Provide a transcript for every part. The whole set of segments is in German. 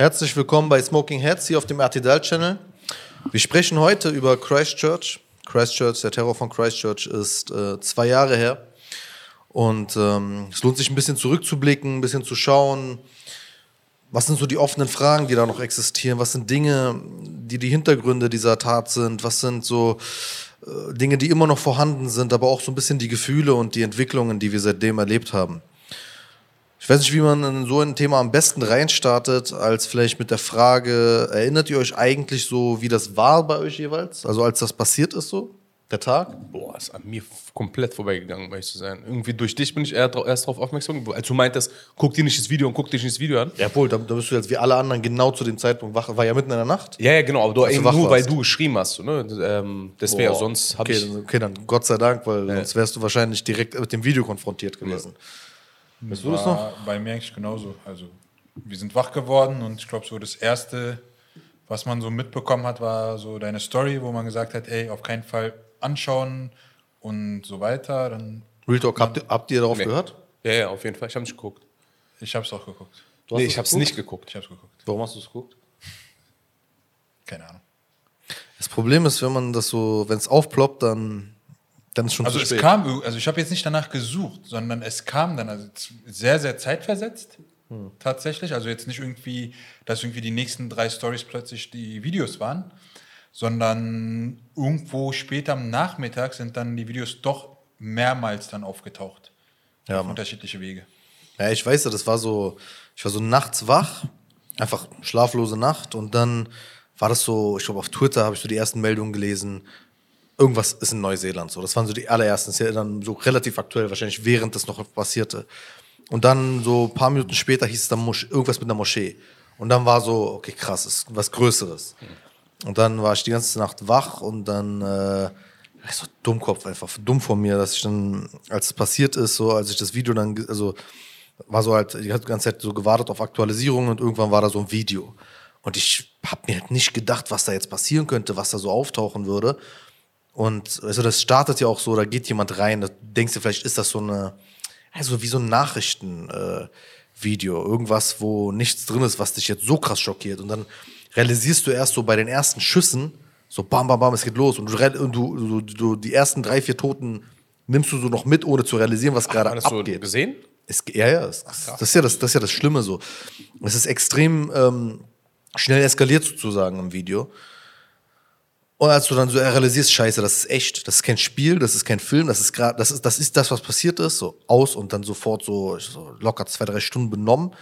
Herzlich willkommen bei Smoking Heads hier auf dem RTL Channel. Wir sprechen heute über Christchurch. Christchurch, der Terror von Christchurch ist äh, zwei Jahre her. Und ähm, es lohnt sich ein bisschen zurückzublicken, ein bisschen zu schauen, was sind so die offenen Fragen, die da noch existieren? Was sind Dinge, die die Hintergründe dieser Tat sind? Was sind so äh, Dinge, die immer noch vorhanden sind, aber auch so ein bisschen die Gefühle und die Entwicklungen, die wir seitdem erlebt haben? Ich weiß nicht, wie man in so ein Thema am besten reinstartet, als vielleicht mit der Frage, erinnert ihr euch eigentlich so, wie das war bei euch jeweils? Also als das passiert ist so? Der Tag? Boah, ist an mir komplett vorbeigegangen, um ehrlich zu sein. Irgendwie durch dich bin ich erst darauf aufmerksam geworden. Als du meintest, guck dir nicht das Video und guck dich nicht das Video an. Jawohl, da, da bist du jetzt wie alle anderen genau zu dem Zeitpunkt wach. War ja mitten in der Nacht. Ja, ja, genau, aber du, eben nur, weil warst. du geschrieben hast. Ne? ähm, deswegen, Boah. sonst habe okay, ich. okay, dann Gott sei Dank, weil sonst wärst du wahrscheinlich direkt mit dem Video konfrontiert gewesen. Weißt du das noch? War bei mir eigentlich genauso. Also, wir sind wach geworden und ich glaube, so das Erste, was man so mitbekommen hat, war so deine Story, wo man gesagt hat, ey, auf keinen Fall anschauen und so weiter. Dann, Real Talk, habt, ihr- habt ihr darauf Nee. gehört? Ja, ja, auf jeden Fall. Ich habe nicht geguckt. ich habe es auch geguckt. Du Nee, ich habe es nicht geguckt. Ich habe es geguckt. Warum hast du es geguckt? Keine Ahnung. Das Problem ist, wenn man das so, wenn es aufploppt, dann, dann ist schon Also zu es spät. kam, irg- also ich habe jetzt nicht danach gesucht, sondern es kam dann, also sehr, sehr zeitversetzt tatsächlich. Also jetzt nicht irgendwie, dass irgendwie die nächsten drei Stories plötzlich die Videos waren, sondern irgendwo später am Nachmittag sind dann die Videos doch mehrmals dann aufgetaucht. Ja, auf unterschiedliche Wege. Ja, ich weiß ja, das war so, ich war so nachts wach, einfach schlaflose Nacht und dann war das so, ich glaube auf Twitter habe ich so die ersten Meldungen gelesen, irgendwas ist in Neuseeland so. Das waren so die allerersten, das ist ja dann so relativ aktuell, wahrscheinlich während das noch passierte. Und dann so ein paar Minuten später hieß es dann Mosch irgendwas mit einer Moschee. Und dann war so, okay, krass, ist was Größeres. Und dann war ich die ganze Nacht wach und dann äh, so Dummkopf einfach, dumm von mir, dass ich dann, als es passiert ist, so als ich das Video dann, also war so halt die ganze Zeit so gewartet auf Aktualisierungen und irgendwann war da so ein Video. Und ich habe mir halt nicht gedacht, was da jetzt passieren könnte, was da so auftauchen würde. Und also das startet ja auch so, da geht jemand rein, da denkst du, vielleicht ist das so eine, also wie so ein Nachrichtenvideo, äh, irgendwas, wo nichts drin ist, was dich jetzt so krass schockiert. Und dann realisierst du erst so bei den ersten Schüssen, so bam, bam, bam, es geht los. Und du, du, du, du die ersten drei, vier Toten nimmst du so noch mit, ohne zu realisieren, was gerade Hast du abgeht. gesehen? Es, ja, ja, es, das, ist ja das, das ist ja das Schlimme so. Es ist extrem ähm, schnell eskaliert sozusagen im Video. Und als du dann so realisierst, scheiße, das ist echt, das ist kein Spiel, das ist kein Film, das ist gerade, das ist, das ist das, was passiert ist, so aus und dann sofort so, so locker zwei, drei Stunden benommen.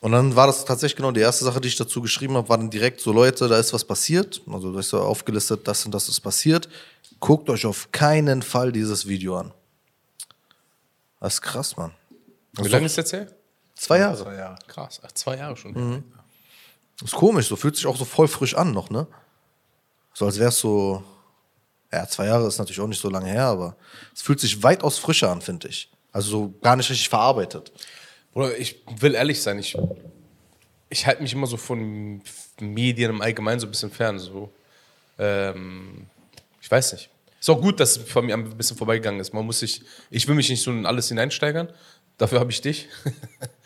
Und dann war das tatsächlich genau die erste Sache, die ich dazu geschrieben habe, war dann direkt so, Leute, da ist was passiert. Also da ist so aufgelistet, das und das ist passiert. Guckt euch auf keinen Fall dieses Video an. Das ist krass, Mann. Wie lange ist jetzt her? Zwei Jahre. Zwei Jahre. Krass, ach, zwei Jahre schon. Mhm. Ist komisch, so fühlt sich auch so voll frisch an noch, ne? So als es so, ja, zwei Jahre ist natürlich auch nicht so lange her, aber es fühlt sich weitaus frischer an, finde ich. Also so gar nicht richtig verarbeitet. Bruder, ich will ehrlich sein, ich, ich halte mich immer so von Medien im Allgemeinen so ein bisschen fern. So. Ähm, ich weiß nicht. Ist auch gut, dass es von mir ein bisschen vorbeigegangen ist. Man muss sich, ich will mich nicht so in alles hineinsteigern. Dafür habe ich dich.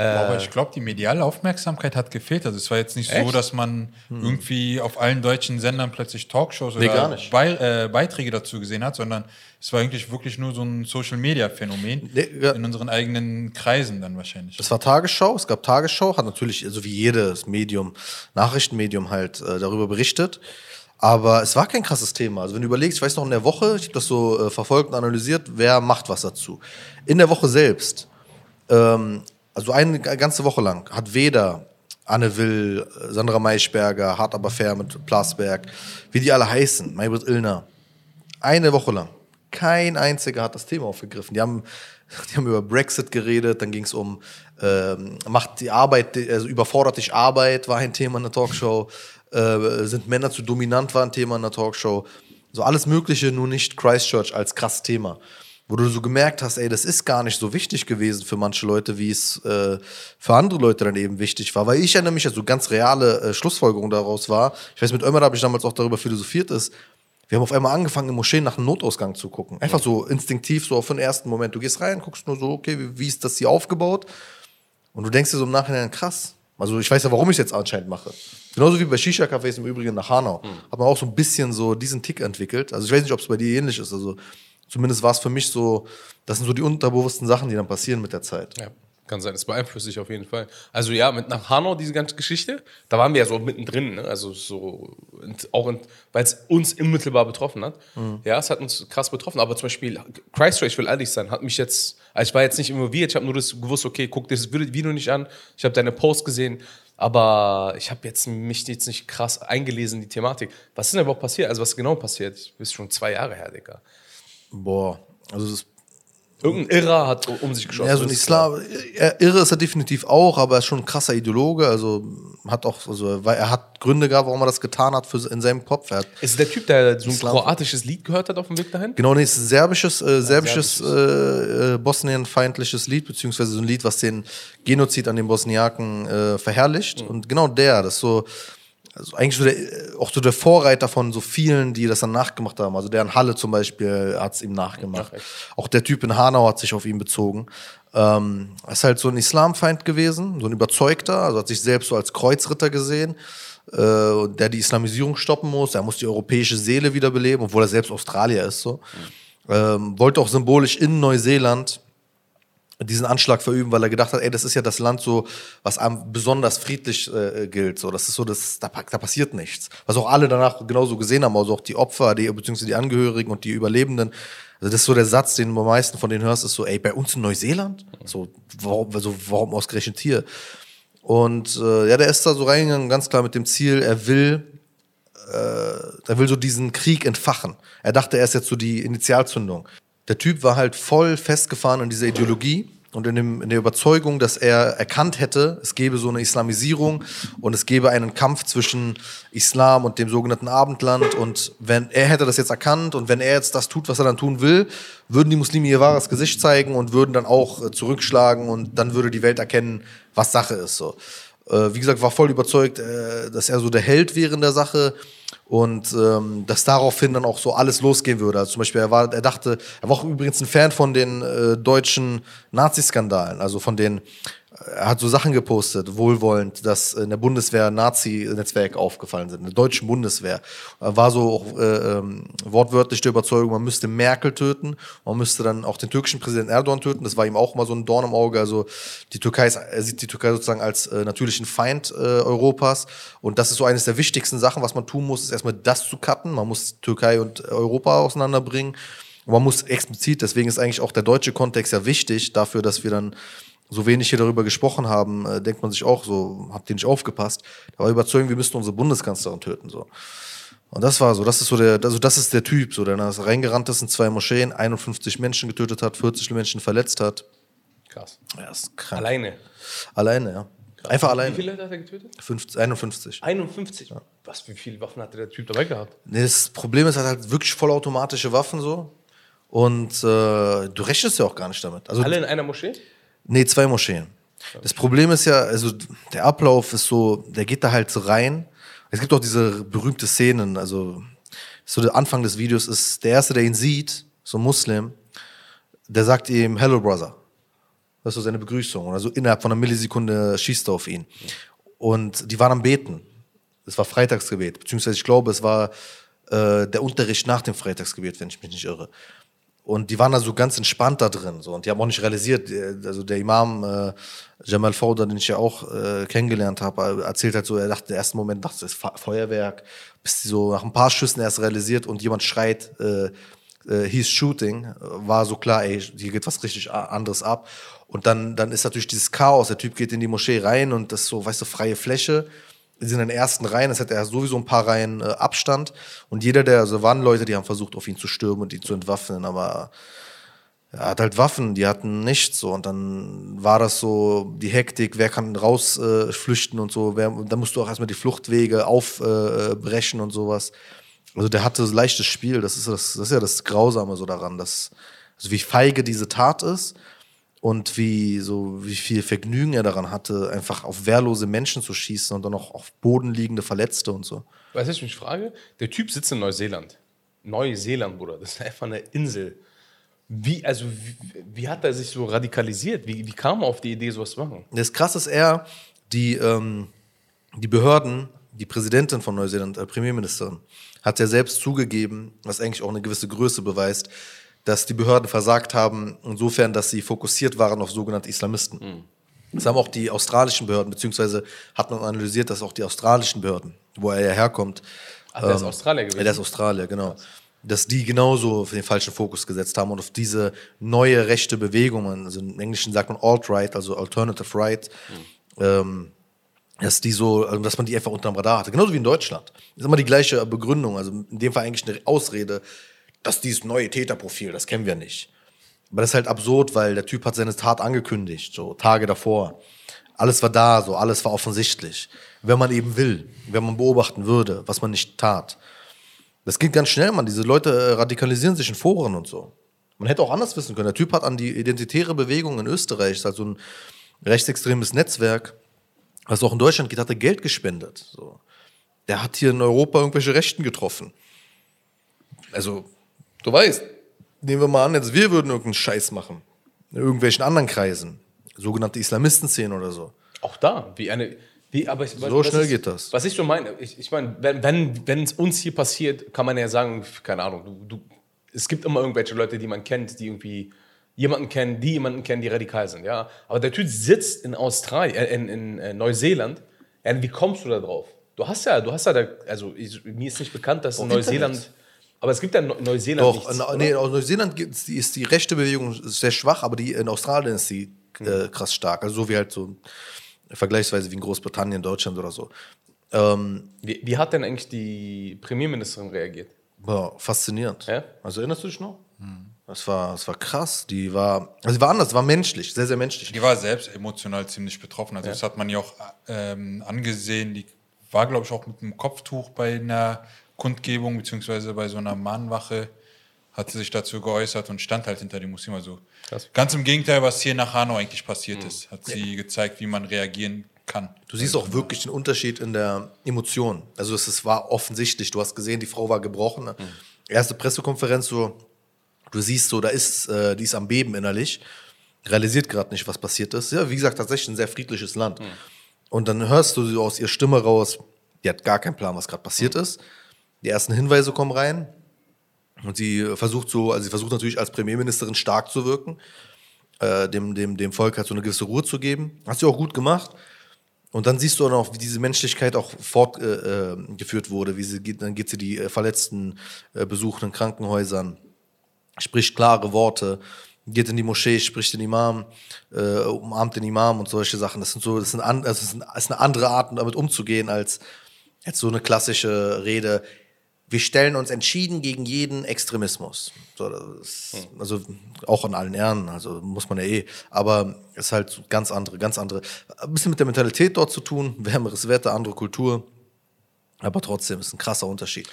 Aber ich glaube, die mediale Aufmerksamkeit hat gefehlt. Also es war jetzt nicht so, Echt? dass man irgendwie auf allen deutschen Sendern plötzlich Talkshows Nee, oder. Bei, äh, Beiträge dazu gesehen hat, sondern es war eigentlich wirklich nur so ein Social-Media-Phänomen Nee, ja. in unseren eigenen Kreisen dann wahrscheinlich. Das war Tagesschau, es gab Tagesschau, hat natürlich, also wie jedes Medium, Nachrichtenmedium halt äh, darüber berichtet. Aber es war kein krasses Thema. Also wenn du überlegst, ich weiß noch in der Woche, ich habe das so äh, verfolgt und analysiert, wer macht was dazu. In der Woche selbst, ähm, also eine ganze Woche lang, hat weder Anne Will, äh, Sandra Maischberger, Hart aber fair mit Plasberg, wie die alle heißen, Maybrit Illner, eine Woche lang. Kein einziger hat das Thema aufgegriffen. Die haben, die haben über Brexit geredet, dann ging es um, ähm, macht die Arbeit, also überfordert dich Arbeit, war ein Thema in der Talkshow. Äh, sind Männer zu dominant, war ein Thema in der Talkshow. So alles Mögliche, nur nicht Christchurch als krass Thema. Wo du so gemerkt hast, ey, das ist gar nicht so wichtig gewesen für manche Leute, wie es äh, für andere Leute dann eben wichtig war. Weil ich erinnere mich, also ganz reale äh, Schlussfolgerung daraus war, ich weiß, mit Ömer habe ich damals auch darüber philosophiert ist, wir haben auf einmal angefangen, in Moscheen nach einem Notausgang zu gucken. Einfach so instinktiv, so auf den ersten Moment. Du gehst rein, guckst nur so, okay, wie, wie ist das hier aufgebaut? Und du denkst dir so im Nachhinein, krass, Also ich weiß ja, warum ich es jetzt anscheinend mache. Genauso wie bei Shisha-Cafés im Übrigen nach Hanau. Hat man auch so ein bisschen so diesen Tick entwickelt. Also ich weiß nicht, ob es bei dir ähnlich ist. Also zumindest war es für mich so, das sind so die unterbewussten Sachen, die dann passieren mit der Zeit. Ja, kann sein. Das beeinflusst sich auf jeden Fall. Also ja, mit nach Hanau, diese ganze Geschichte, da waren wir ja so mittendrin, ne? also so, auch weil es uns unmittelbar betroffen hat. Ja, es hat uns krass betroffen. Aber zum Beispiel, Christchurch, ich will ehrlich sein, hat mich jetzt, also ich war jetzt nicht involviert, ich habe nur das gewusst, okay, guck dir das Video nicht an, ich habe deine Post gesehen, aber ich habe jetzt mich jetzt nicht krass eingelesen in die Thematik. Was ist denn überhaupt passiert? Also was genau passiert? Das ist schon zwei Jahre her, Digga. Boah, also das Irgendein Irrer hat um sich geschossen. Ja, so ein. Islam, irre ist er definitiv auch, aber er ist schon ein krasser Ideologe. Also hat auch, also er hat Gründe gehabt, warum er das getan hat für, in seinem Kopf. Er Ist der Typ, der so ein Islam- kroatisches Lied gehört hat auf dem Weg dahin? genau, nee, es ist ein serbisches, äh, serbisches, äh, äh, bosnienfeindliches Lied, beziehungsweise so ein Lied, was den Genozid an den Bosniaken äh, verherrlicht. Und genau der, das ist so, also eigentlich so der, äh, auch so der Vorreiter von so vielen, die das dann nachgemacht haben. Also der in Halle zum Beispiel hat es ihm nachgemacht. Ach, echt? auch der Typ in Hanau hat sich auf ihn bezogen. Ähm, er ist halt so ein Islamfeind gewesen, so ein Überzeugter, also hat sich selbst so als Kreuzritter gesehen, äh, der die Islamisierung stoppen muss. Er muss die europäische Seele wiederbeleben, obwohl er selbst Australier ist. So. Ähm, wollte auch symbolisch in Neuseeland diesen Anschlag verüben, weil er gedacht hat, ey, das ist ja das Land so, was am besonders friedlich äh, gilt. So, das ist so, das, da, da passiert nichts. Was auch alle danach genauso gesehen haben, also auch die Opfer, die, beziehungsweise die Angehörigen und die Überlebenden. Also das ist so der Satz, den du am meisten von denen hörst, ist so, ey, bei uns in Neuseeland? So, warum, also, warum ausgerechnet hier? Und äh, ja, der ist da so reingegangen, ganz klar mit dem Ziel, er will er will so diesen Krieg entfachen. Er dachte, er ist jetzt so die Initialzündung. Der Typ war halt voll festgefahren in dieser Ideologie und in, dem, in der Überzeugung, dass er erkannt hätte, es gäbe so eine Islamisierung und es gäbe einen Kampf zwischen Islam und dem sogenannten Abendland. Und wenn er hätte das jetzt erkannt und wenn er jetzt das tut, was er dann tun will, würden die Muslime ihr wahres Gesicht zeigen und würden dann auch äh, zurückschlagen und dann würde die Welt erkennen, was Sache ist. So. Äh, wie gesagt, war voll überzeugt, äh, dass er so der Held wäre in der Sache und ähm, dass daraufhin dann auch so alles losgehen würde. Also zum Beispiel, er, war, er dachte, er war auch übrigens ein Fan von den äh, deutschen Nazi-Skandalen, also von den, er hat so Sachen gepostet, wohlwollend, dass in der Bundeswehr Nazi-Netzwerke aufgefallen sind, in der deutschen Bundeswehr. Er war so auch äh, ähm, wortwörtlich der Überzeugung, man müsste Merkel töten, man müsste dann auch den türkischen Präsidenten Erdogan töten, das war ihm auch mal so ein Dorn im Auge, also die Türkei ist, er sieht die Türkei sozusagen als äh, natürlichen Feind äh, Europas. Und das ist so eines der wichtigsten Sachen, was man tun muss, ist erstmal das zu cutten, man muss Türkei und Europa auseinanderbringen. Und man muss explizit, deswegen ist eigentlich auch der deutsche Kontext ja wichtig dafür, dass wir dann so wenig hier darüber gesprochen haben, äh, denkt man sich auch so, habt ihr nicht aufgepasst. Da war überzeugt, wir müssten unsere Bundeskanzlerin töten. So. Und das war so, das ist so der, also das ist der Typ, so, der da reingerannt ist in zwei Moscheen, 51 Menschen getötet hat, 40 Menschen verletzt hat. Krass. Ja, ist krank. Alleine. Alleine, ja. Einfach Wie alleine. viele Leute hat er getötet? 50, 51. 51. Was, wie viele Waffen hatte der Typ dabei gehabt? Nee, das Problem ist, er hat halt wirklich vollautomatische Waffen so. Und äh, du rechnest ja auch gar nicht damit. Also Alle in einer Moschee? Nee, zwei Moscheen. Das Problem ist ja, also der Ablauf ist so, der geht da halt so rein. Es gibt auch diese berühmte Szenen, also so der Anfang des Videos ist, der Erste, der ihn sieht, so ein Muslim, der sagt ihm, Hello Brother. Das ist so seine Begrüßung. Also innerhalb von einer Millisekunde schießt er auf ihn. Und die waren am Beten. Es war Freitagsgebet, beziehungsweise ich glaube, es war äh, der Unterricht nach dem Freitagsgebet, wenn ich mich nicht irre. Und die waren da so ganz entspannt da drin. So. Und die haben auch nicht realisiert, äh, also der Imam äh, Jamal Fauda, den ich ja auch äh, kennengelernt habe, erzählt halt so, er dachte, im ersten Moment dachte, das ist Fe- Feuerwerk, bis die so nach ein paar Schüssen erst realisiert und jemand schreit, äh, äh, he's shooting, äh, war so klar, ey, hier geht was richtig anderes ab. Und dann, dann ist natürlich dieses Chaos, der Typ geht in die Moschee rein und das ist so, weißt du, freie Fläche. Sind in den ersten Reihen, es hat er sowieso ein paar Reihen äh, Abstand. Und jeder, der, also waren Leute, die haben versucht, auf ihn zu stürmen und ihn zu entwaffnen, aber er hat halt Waffen, die hatten nichts so. Und dann war das so die Hektik, wer kann rausflüchten äh, und so. Wer, dann musst du auch erstmal die Fluchtwege aufbrechen äh, und sowas. Also der hatte so leichtes Spiel, das ist, das, das ist ja das Grausame so daran, dass, also wie feige diese Tat ist und wie, so, wie viel Vergnügen er daran hatte, einfach auf wehrlose Menschen zu schießen und dann auch auf Boden liegende Verletzte und so. Weißt du, was ich mich frage? Der Typ sitzt in Neuseeland. Neuseeland, Bruder. Das ist einfach eine Insel. Wie, also, wie, wie hat er sich so radikalisiert? Wie, wie kam er auf die Idee, sowas zu machen? Das krasse ist eher, die, ähm, die Behörden, die Präsidentin von Neuseeland, äh, Premierministerin, hat ja selbst zugegeben, was eigentlich auch eine gewisse Größe beweist, dass die Behörden versagt haben, insofern, dass sie fokussiert waren auf sogenannte Islamisten. Das haben auch die australischen Behörden, beziehungsweise hat man analysiert, dass auch die australischen Behörden, wo er ja herkommt, Ach, der ist Australier gewesen. ja, der ist Australier, genau. Dass die genauso den falschen Fokus gesetzt haben und auf diese neue rechte Bewegung, also im Englischen sagt man Alt-Right, also Alternative Right, ähm, dass die so, also dass man die einfach unterm Radar hatte. Genauso wie in Deutschland. Das ist immer die gleiche Begründung, also in dem Fall eigentlich eine Ausrede, dass dieses neue Täterprofil, das kennen wir nicht. Aber das ist halt absurd, weil der Typ hat seine Tat angekündigt, so Tage davor. Alles war da, so alles war offensichtlich. Wenn man eben will, wenn man beobachten würde, was man nicht tat. Das geht ganz schnell, man. Diese Leute äh, radikalisieren sich in Foren und so. Man hätte auch anders wissen können. Der Typ hat an die identitäre Bewegung in Österreich, das ist halt so ein rechtsextremes Netzwerk, was auch in Deutschland geht, hat er Geld gespendet. So. Der hat hier in Europa irgendwelche Rechten getroffen. Also, du weißt, nehmen wir mal an, jetzt wir würden irgendeinen Scheiß machen. In irgendwelchen anderen Kreisen. Sogenannte Islamistenszenen oder so. Auch da, wie eine. Wie, aber ich, So schnell ist, geht das. Was ich so meine, ich, ich meine, wenn wenn es uns hier passiert, kann man ja sagen, keine Ahnung, du, du, es gibt immer irgendwelche Leute, die man kennt, die irgendwie jemanden kennen, die jemanden kennen, die radikal sind, ja. Aber der Typ sitzt in Australien, äh, in, in äh, Neuseeland. Ja, wie kommst du da drauf? Du hast ja, du hast ja, da, also ich, mir ist nicht bekannt, dass in Doch, Neuseeland, Internet. Aber es gibt ja in Neu- Neuseeland Doch, nichts, in, nee, aus Neuseeland gibt's, die, ist die rechte Bewegung sehr schwach, aber die in Australien ist die äh, krass stark. Also so wie halt so vergleichsweise wie in Großbritannien, Deutschland oder so. Ähm, Wie, wie hat denn eigentlich die Premierministerin reagiert? war faszinierend. Ja? Also erinnerst du dich noch? Das war, das war krass. Die war, also die war anders, war menschlich, sehr, sehr menschlich. Die war selbst emotional ziemlich betroffen. Also das hat man ja auch ähm, angesehen. Die war, glaube ich, auch mit einem Kopftuch bei einer Kundgebung beziehungsweise bei so einer Mahnwache hat sie sich dazu geäußert und stand halt hinter den Muslimen. Also Krass. ganz im Gegenteil, was hier nach Hanau eigentlich passiert ist, hat sie gezeigt, wie man reagieren kann. Du siehst auch wirklich den Unterschied in der Emotion. Also es, war offensichtlich. Du hast gesehen, die Frau war gebrochen. Erste Pressekonferenz, so, du siehst so, da ist, äh, die ist am Beben innerlich, realisiert gerade nicht, was passiert ist. Ja, wie gesagt, tatsächlich ein sehr friedliches Land. Und dann hörst du so aus ihrer Stimme raus, die hat gar keinen Plan, was gerade passiert ist. Die ersten Hinweise kommen rein. Und sie versucht so, also sie versucht natürlich als Premierministerin stark zu wirken, äh, dem, dem, dem Volk halt so eine gewisse Ruhe zu geben. Hat sie auch gut gemacht. Und dann siehst du auch noch, wie diese Menschlichkeit auch fortgeführt äh, äh, wurde. Wie sie dann geht sie die äh, Verletzten äh, besuchen in Krankenhäusern, spricht klare Worte, geht in die Moschee, spricht den Imam, äh, umarmt den Imam und solche Sachen. Das sind so, das sind an, also das ist, eine andere Art, damit umzugehen, als jetzt so eine klassische Rede. Wir stellen uns entschieden gegen jeden Extremismus. So, ist, also auch an allen Ehren, also muss man ja eh. Aber es ist halt ganz andere, ganz andere. Ein bisschen mit der Mentalität dort zu tun, wärmeres Wetter, andere Kultur. Aber trotzdem ist ein krasser Unterschied.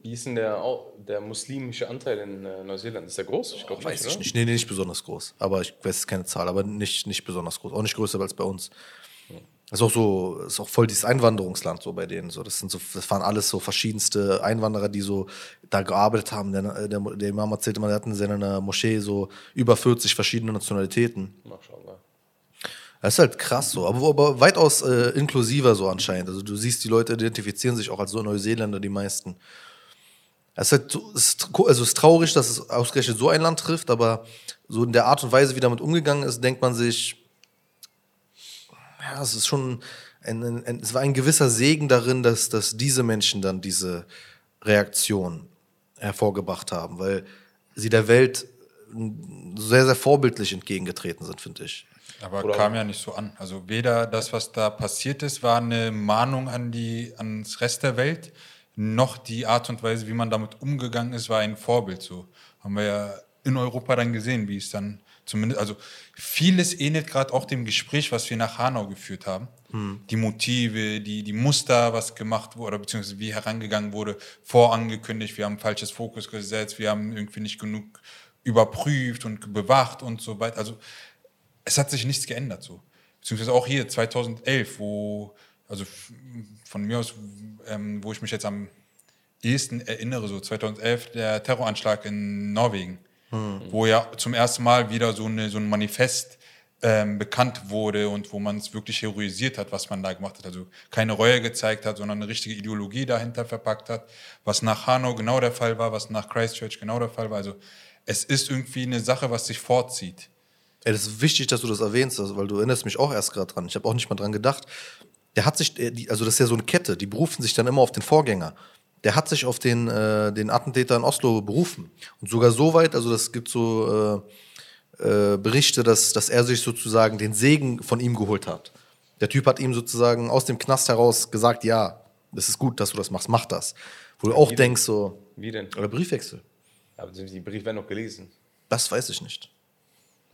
Wie ist denn der, der muslimische Anteil in äh, Neuseeland? Ist der groß? Ich glaube Weiß ich oder? nicht. Nee, nee, nicht besonders groß. Aber ich weiß keine Zahl, aber nicht, nicht besonders groß. Auch nicht größer als bei uns. Das ist auch so, ist auch voll dieses Einwanderungsland so bei denen. So, das sind so, das waren alles so verschiedenste Einwanderer, die so da gearbeitet haben. Der, der, der Imam erzählte mal, der hatten in seiner Moschee so über 40 verschiedene Nationalitäten. Maschallah. Das ist halt krass so, aber, aber weitaus äh, inklusiver so anscheinend. Also du siehst, die Leute identifizieren sich auch als so Neuseeländer, die meisten. Es ist, halt so, ist, also ist traurig, dass es ausgerechnet so ein Land trifft, aber so in der Art und Weise, wie damit umgegangen ist, denkt man sich, ja, es ist schon, ein, ein, ein, es war ein gewisser Segen darin, dass, dass diese Menschen dann diese Reaktion hervorgebracht haben, weil sie der Welt sehr, sehr vorbildlich entgegengetreten sind, finde ich. Aber Oder- kam ja nicht so an. Also weder das, was da passiert ist, war eine Mahnung an die, ans Rest der Welt, noch die Art und Weise, wie man damit umgegangen ist, war ein Vorbild. So haben wir ja in Europa dann gesehen, wie es dann zumindest, also vieles ähnelt gerade auch dem Gespräch, was wir nach Hanau geführt haben. Die Motive, die, die Muster, was gemacht wurde, oder beziehungsweise wie herangegangen wurde, vorangekündigt, wir haben falsches Fokus gesetzt, wir haben irgendwie nicht genug überprüft und bewacht und so weiter. Also es hat sich nichts geändert so. Beziehungsweise auch hier 2011, wo, also von mir aus, ähm, wo ich mich jetzt am ehesten erinnere, so 2011, der Terroranschlag in Norwegen, wo ja zum ersten Mal wieder so, eine, so ein Manifest ähm, bekannt wurde und wo man es wirklich heroisiert hat, was man da gemacht hat. Also keine Reue gezeigt hat, sondern eine richtige Ideologie dahinter verpackt hat, was nach Hanau genau der Fall war, was nach Christchurch genau der Fall war. Also es ist irgendwie eine Sache, was sich vorzieht. Ey, das ist wichtig, dass du das erwähnst, also, weil du erinnerst mich auch erst gerade dran. Ich habe auch nicht mal dran gedacht. Der hat sich, äh, also das ist ja so eine Kette, die berufen sich dann immer auf den Vorgänger. Der hat sich auf den, äh, den Attentäter in Oslo berufen. Und sogar so weit, also das gibt so äh, äh, Berichte, dass, dass er sich sozusagen den Segen von ihm geholt hat. Der Typ hat ihm sozusagen aus dem Knast heraus gesagt, ja, das ist gut, dass du das machst, mach das. Wo du auch Wie denkst so, Wie denn? oder Briefwechsel, Aber die Briefe werden noch gelesen. das weiß ich nicht.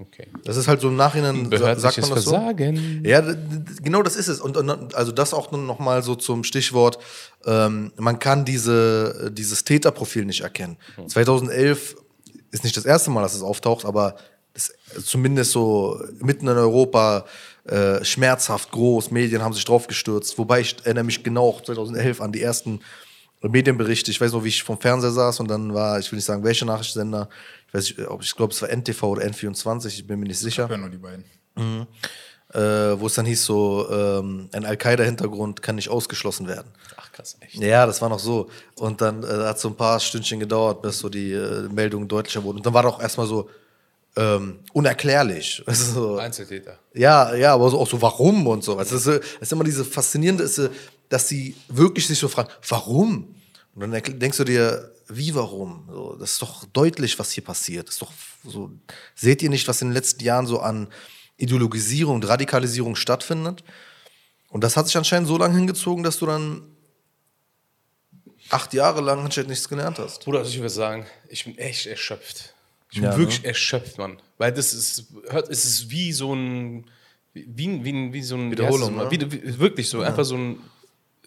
Okay. Das ist halt so im Nachhinein, sa- sagt man das so. Versagen. Ja, d- d- genau das ist es. Und, und also das auch noch mal so zum Stichwort, ähm, man kann diese, dieses Täterprofil nicht erkennen. 2011 ist nicht das erste Mal, dass es auftaucht, aber das, zumindest so mitten in Europa äh, schmerzhaft groß, Medien haben sich drauf gestürzt. Wobei ich erinnere mich genau auch 2011 an die ersten Medienberichte. Ich weiß noch, wie ich vom Fernseher saß und dann war, ich will nicht sagen, welcher Nachrichtensender, ich weiß nicht, ob ich glaube, es war NTV oder N24, ich bin mir nicht sicher Ich höre nur die beiden. äh, wo es dann hieß so, ähm, ein Al-Qaida-Hintergrund kann nicht ausgeschlossen werden. Ach krass, echt. Ja, das war noch so. Und dann äh, hat so ein paar Stündchen gedauert, bis so die äh, Meldungen deutlicher wurden. Und dann war doch erstmal so ähm, unerklärlich. Also so, Einzeltäter. ja, ja, aber so, auch so, warum und so. Also, das, ist, ist immer diese faszinierende, ist, dass sie wirklich sich so fragen, warum? Und dann denkst du dir, wie warum? So, das ist doch deutlich, was hier passiert. Das ist doch so, seht ihr nicht, was in den letzten Jahren so an Ideologisierung und Radikalisierung stattfindet? Und das hat sich anscheinend so lange hingezogen, dass du dann acht Jahre lang anscheinend nichts gelernt hast. Bruder, also ich würde sagen, ich bin echt erschöpft. Ich bin Ja, wirklich ne? erschöpft, Mann. Weil das ist, hört, es ist wie so ein, wie, wie, wie so ein, wie Wiederholung, heißt das ne? wie, wie, wirklich so, einfach so ein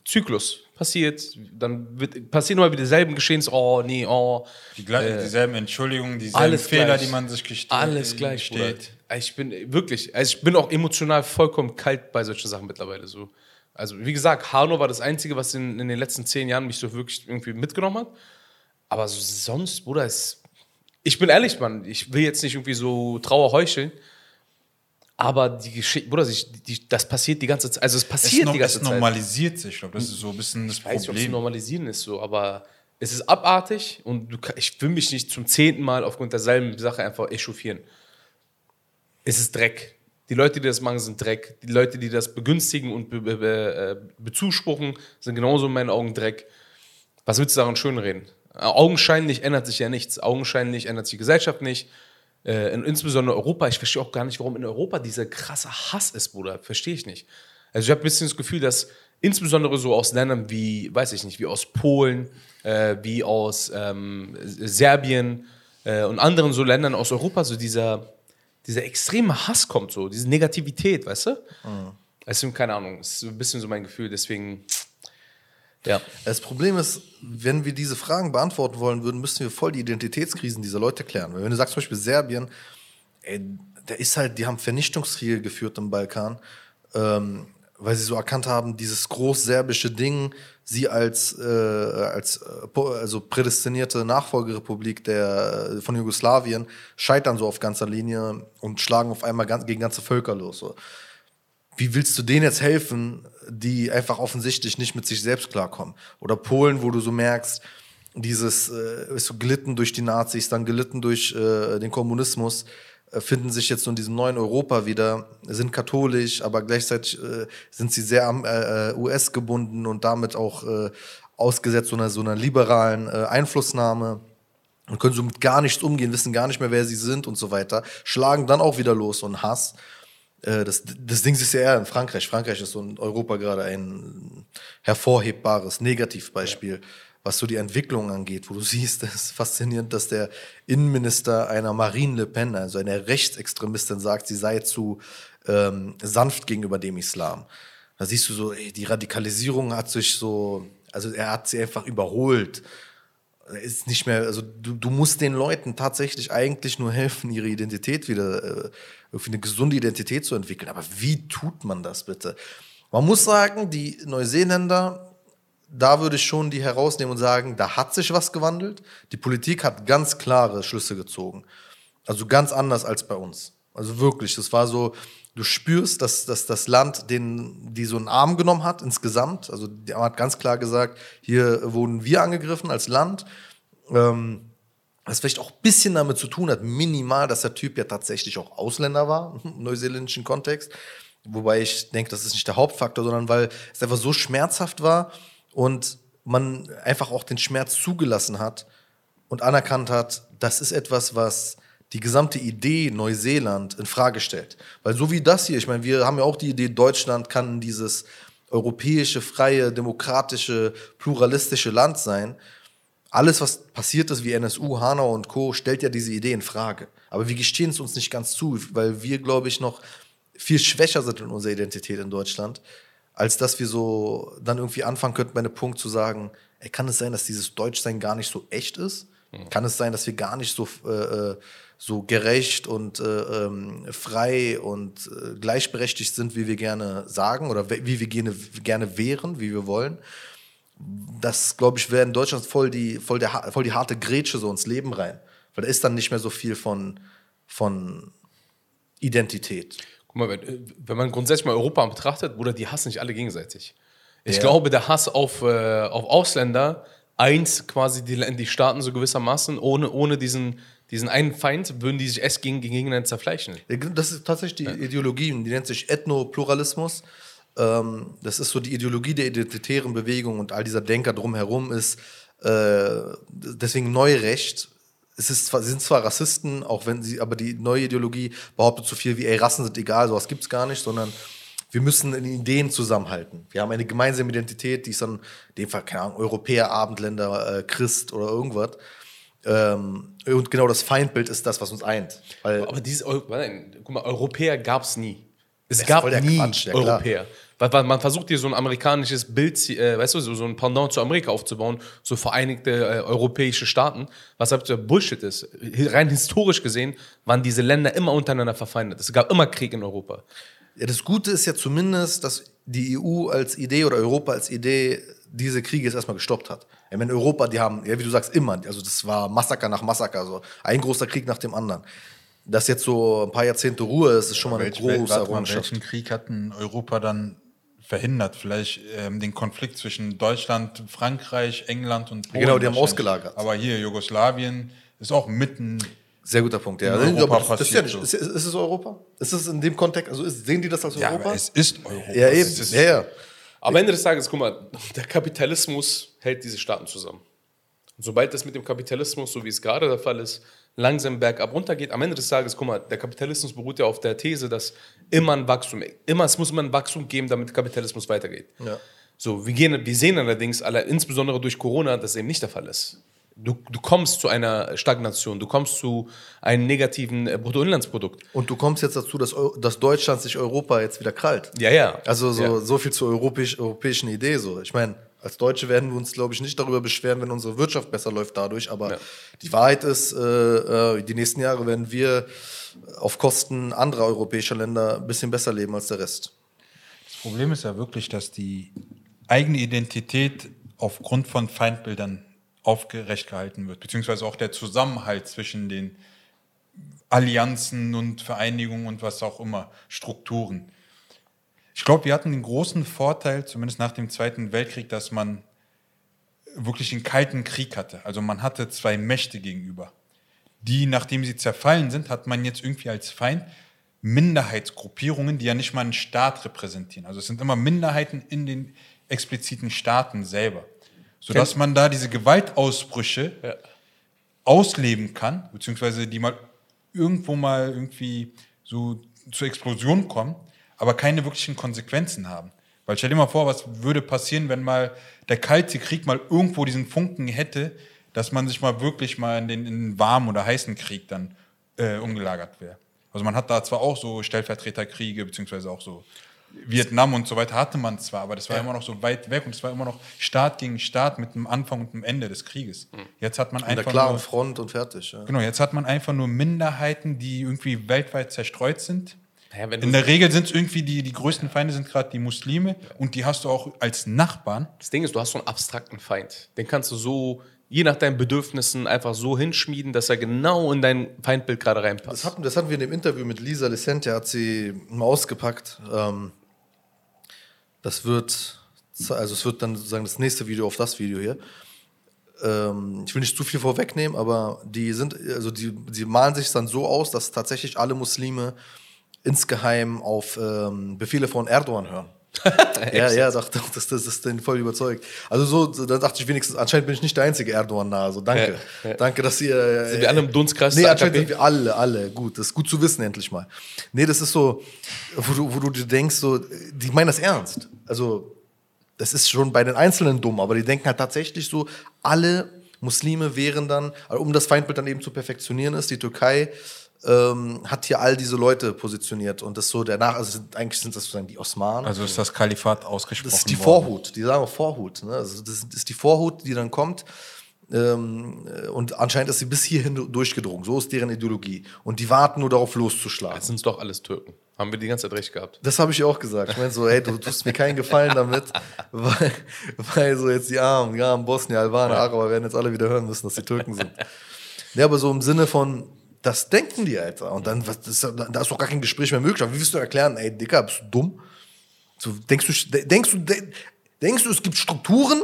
Zyklus. Passiert, dann wird, passieren immer wieder dieselben Geschehnisse, oh, nee, oh. Die, gle- Äh, dieselben Entschuldigungen, dieselben alles Fehler, gleich. die man sich gesteht. Alles gleich, steht. Ich bin wirklich, also ich bin auch emotional vollkommen kalt bei solchen Sachen mittlerweile so. Also wie gesagt, Hanau war das Einzige, was in, in den letzten zehn Jahren mich so wirklich irgendwie mitgenommen hat. Aber so sonst, Bruder, ist, ich bin ehrlich, Mann, ich will jetzt nicht irgendwie so Trauer heucheln, aber die Geschichte, Bruder, die, das passiert die ganze Zeit, also es Es, passiert no, die es ganze Zeit. normalisiert sich, ich glaube, das ist so ein bisschen das Ich weiß nicht, ob es Problem. normalisieren ist so, aber es ist abartig und du, ich will mich nicht zum zehnten Mal aufgrund derselben Sache einfach echauffieren. Es ist Dreck. Die Leute, die das machen, sind Dreck. Die Leute, die das begünstigen und be be be äh, bezuspruchen, sind genauso in meinen Augen Dreck. Was willst du daran schönreden? Augenscheinlich ändert sich ja nichts. Augenscheinlich ändert sich die Gesellschaft nicht. Äh, in, insbesondere Europa. Ich verstehe auch gar nicht, warum in Europa dieser krasse Hass ist, Bruder. Verstehe ich nicht. Also ich habe ein bisschen das Gefühl, dass insbesondere so aus Ländern wie, weiß ich nicht, wie aus Polen, äh, wie aus ähm, Serbien äh, und anderen so Ländern aus Europa so dieser, dieser extreme Hass kommt, so diese Negativität, weißt du? Deswegen, keine Ahnung, ist so ein bisschen so mein Gefühl. Deswegen, ja. Das Problem ist, wenn wir diese Fragen beantworten wollen würden, müssten wir voll die Identitätskrisen dieser Leute klären. Weil wenn du sagst zum Beispiel Serbien, ey, da ist halt, die haben Vernichtungskriege geführt im Balkan, ähm, weil sie so erkannt haben, dieses großserbische Ding, sie als, äh, als äh, also prädestinierte Nachfolgerepublik der, von Jugoslawien scheitern so auf ganzer Linie und schlagen auf einmal ganz, gegen ganze Völker los. So wie willst du denen jetzt helfen, die einfach offensichtlich nicht mit sich selbst klarkommen? Oder Polen, wo du so merkst, dieses äh, ist so gelitten durch die Nazis, dann gelitten durch äh, den Kommunismus, äh, finden sich jetzt so in diesem neuen Europa wieder, sind katholisch, aber gleichzeitig äh, sind sie sehr am äh, äh, US gebunden und damit auch äh, ausgesetzt so einer, so einer liberalen äh, Einflussnahme und können so mit gar nichts umgehen, wissen gar nicht mehr, wer sie sind und so weiter, schlagen dann auch wieder los und Hass. Äh, Das, das Ding ist ja eher in Frankreich. Frankreich ist so in Europa gerade ein hervorhebbares Negativbeispiel, was so die Entwicklung angeht, wo du siehst, es ist faszinierend, dass der Innenminister einer Marine Le Pen, also einer Rechtsextremistin, sagt, sie sei zu ähm, sanft gegenüber dem Islam. Da siehst du so, ey, die Radikalisierung hat sich so, also er hat sie einfach überholt ist nicht mehr, also du, du musst den Leuten tatsächlich eigentlich nur helfen, ihre Identität wieder, äh, irgendwie eine gesunde Identität zu entwickeln. Aber wie tut man das bitte? Man muss sagen, die Neuseeländer, da würde ich schon die herausnehmen und sagen, da hat sich was gewandelt. Die Politik hat ganz klare Schlüsse gezogen. Also ganz anders als bei uns. Also wirklich, das war so, du spürst, dass, dass das Land den, die so einen Arm genommen hat insgesamt. Also die hat ganz klar gesagt, hier wurden wir angegriffen als Land. Ähm, was vielleicht auch ein bisschen damit zu tun hat, minimal, dass der Typ ja tatsächlich auch Ausländer war, im neuseeländischen Kontext. Wobei ich denke, das ist nicht der Hauptfaktor, sondern weil es einfach so schmerzhaft war und man einfach auch den Schmerz zugelassen hat und anerkannt hat, das ist etwas, was die gesamte Idee Neuseeland in Frage stellt. Weil so wie das hier, ich meine, wir haben ja auch die Idee, Deutschland kann dieses europäische, freie, demokratische, pluralistische Land sein. Alles, was passiert ist, wie NSU, Hanau und Co., stellt ja diese Idee in Frage. Aber wir gestehen es uns nicht ganz zu, weil wir, glaube ich, noch viel schwächer sind in unserer Identität in Deutschland, als dass wir so dann irgendwie anfangen könnten, bei einem Punkt zu sagen, ey, kann es sein, dass dieses Deutschsein gar nicht so echt ist? Mhm. Kann es sein, dass wir gar nicht so, äh, äh so gerecht und äh, ähm, frei und äh, gleichberechtigt sind, wie wir gerne sagen oder wie wir gerne, gerne wären, wie wir wollen? Das, glaube ich, wäre in Deutschland voll die, voll, der, voll die harte Grätsche so ins Leben rein. Weil da ist dann nicht mehr so viel von, von Identität. Guck mal, wenn, wenn man grundsätzlich mal Europa betrachtet, Bruder, die hassen sich alle gegenseitig. Ich ja. glaube, der Hass auf, äh, auf Ausländer eins quasi die, die Staaten so gewissermaßen, ohne, ohne diesen, diesen einen Feind würden die sich erst gegen, gegeneinander zerfleischen. Das ist tatsächlich die ja. Ideologie, die nennt sich Ethnopluralismus. Ähm, das ist so die Ideologie der identitären Bewegung und all dieser Denker drumherum ist äh, deswegen Neurecht es ist zwar, sind zwar Rassisten, auch wenn sie, aber die neue Ideologie behauptet so viel wie, ey, Rassen sind egal, sowas gibt es gar nicht, sondern wir müssen in Ideen zusammenhalten. Wir haben eine gemeinsame Identität, die ist dann, in dem Fall, keine Ahnung, Europäer, Abendländer, äh, Christ oder irgendwas. Ähm, und genau das Feindbild ist das, was uns eint. Weil aber dieses, nein, guck mal, Europäer gab es nie. Es gab nie Quatsch, ja, Europäer. Weil, man versucht hier so ein amerikanisches Bild, äh, weißt du, so, so ein Pendant zu Amerika aufzubauen, so vereinigte äh, europäische Staaten, was halt Bullshit ist. Rein historisch gesehen waren diese Länder immer untereinander verfeindet. Es gab immer Krieg in Europa. Ja, das Gute ist ja zumindest, dass die EU als Idee oder Europa als Idee diese Kriege jetzt erstmal gestoppt hat. Ja, in Europa, die haben, ja, wie du sagst, immer, also das war Massaker nach Massaker, so ein großer Krieg nach dem anderen dass jetzt so ein paar Jahrzehnte Ruhe ist, ist schon mal eine Welch, große Errungenschaft. Welchen Krieg hatten Europa dann verhindert? Vielleicht ähm, den Konflikt zwischen Deutschland, Frankreich, England und Polen. Genau, die haben ausgelagert. Aber hier Jugoslawien ist auch mitten. Sehr guter Punkt, ja. Europa das, das ist, ja nicht, ist, ist, es Europa? Ist es in dem Kontext, also ist, sehen die das als Europa? Ja, es ist Europa. Ja, eben. ja, ja. Am Ende des Tages, guck mal, der Kapitalismus hält diese Staaten zusammen. Und sobald das mit dem Kapitalismus, so wie es gerade der Fall ist, langsam bergab runtergeht. Am Ende des Tages, guck mal, der Kapitalismus beruht ja auf der These, dass immer ein Wachstum, immer, es muss immer ein Wachstum geben, damit Kapitalismus weitergeht. Ja. So, wir, gehen, wir sehen allerdings, alle, insbesondere durch Corona, dass das eben nicht der Fall ist. Du, du kommst zu einer Stagnation, du kommst zu einem negativen äh, Bruttoinlandsprodukt. Und du kommst jetzt dazu, dass, dass Deutschland sich Europa jetzt wieder krallt. Ja, ja. Also so, ja. so viel zur europäisch, europäischen Idee. So. Ich meine, als Deutsche werden wir uns, glaube ich, nicht darüber beschweren, wenn unsere Wirtschaft besser läuft dadurch. Aber ja. die Wahrheit ist, äh, äh, die nächsten Jahre werden wir auf Kosten anderer europäischer Länder ein bisschen besser leben als der Rest. Das Problem ist ja wirklich, dass die eigene Identität aufgrund von Feindbildern aufgerecht gehalten wird, beziehungsweise auch der Zusammenhalt zwischen den Allianzen und Vereinigungen und was auch immer, Strukturen. Ich glaube, wir hatten den großen Vorteil, zumindest nach dem Zweiten Weltkrieg, dass man wirklich den Kalten Krieg hatte. Also man hatte zwei Mächte gegenüber. Die, nachdem sie zerfallen sind, hat man jetzt irgendwie als Feind Minderheitsgruppierungen, die ja nicht mal einen Staat repräsentieren. Also es sind immer Minderheiten in den expliziten Staaten selber. Sodass man da diese Gewaltausbrüche ja. ausleben kann, beziehungsweise die mal irgendwo mal irgendwie so zur Explosion kommen aber keine wirklichen Konsequenzen haben. Weil stell dir mal vor, was würde passieren, wenn mal der Kalte Krieg mal irgendwo diesen Funken hätte, dass man sich mal wirklich mal in den, in den warmen oder heißen Krieg dann äh, umgelagert wäre. Also man hat da zwar auch so Stellvertreterkriege, beziehungsweise auch so Vietnam und so weiter hatte man zwar, aber das war ja. immer noch so weit weg und es war immer noch Staat gegen Staat mit einem Anfang und einem Ende des Krieges. Mhm. Jetzt hat man einfach. Eine klare Front und fertig. Ja. Genau, jetzt hat man einfach nur Minderheiten, die irgendwie weltweit zerstreut sind ja, in der Regel sind es irgendwie die, die größten Feinde sind gerade die Muslime und die hast du auch als Nachbarn. Das Ding ist, du hast so einen abstrakten Feind. Den kannst du so je nach deinen Bedürfnissen einfach so hinschmieden, dass er genau in dein Feindbild gerade Das reinpasst. hatten, das hatten wir in dem Interview mit Lisa Licente, hat sie mal ausgepackt. Ähm, das wird, also es wird dann sozusagen das nächste Video auf das Video hier. Ähm, ich will nicht zu viel vorwegnehmen, aber die sind, also die, die malen sich dann so aus, dass tatsächlich alle Muslime insgeheim auf ähm, Befehle von Erdogan hören. ja, ja, doch, doch, das, das ist den voll überzeugt. Also so, da dachte ich wenigstens, anscheinend bin ich nicht der einzige Erdogan nah. Also danke. Ja, ja. Danke, dass ihr. äh, Sind wir alle im Dunstkreis Nee, anscheinend sind wir alle, alle. Gut, das ist gut zu wissen, endlich mal. Nee, das ist so, wo du, wo du dir denkst, so, die meinen das ernst. Also, das ist schon bei den Einzelnen dumm, aber die denken halt tatsächlich so, alle Muslime wären dann, also um das Feindbild dann eben zu perfektionieren ist, die Türkei ähm, hat hier all diese Leute positioniert und das so der Nach, also sind, eigentlich sind das sozusagen die Osmanen. Also ist das Kalifat ausgesprochen Das ist die worden. Vorhut, die sagen auch Vorhut. Ne? Also das ist die Vorhut, die dann kommt. Ähm, äh, und anscheinend ist sie bis hierhin durchgedrungen. So ist deren Ideologie. Und die warten nur darauf, loszuschlagen. Das sind doch alles Türken. Haben wir die ganze Zeit recht gehabt. Das habe ich auch gesagt. Ich meine so, hey, du tust mir keinen Gefallen damit, weil, weil so jetzt die armen, die armen Bosnier, Albaner, Araber werden jetzt alle wieder hören müssen, dass die Türken sind. Ja, aber so im Sinne von, das denken die, Alter. Und dann, was, das, da ist doch gar kein Gespräch mehr möglich. Aber wie willst du erklären, ey, Dicker, bist du dumm? So, denkst du, denkst du, de- denkst du, es gibt Strukturen?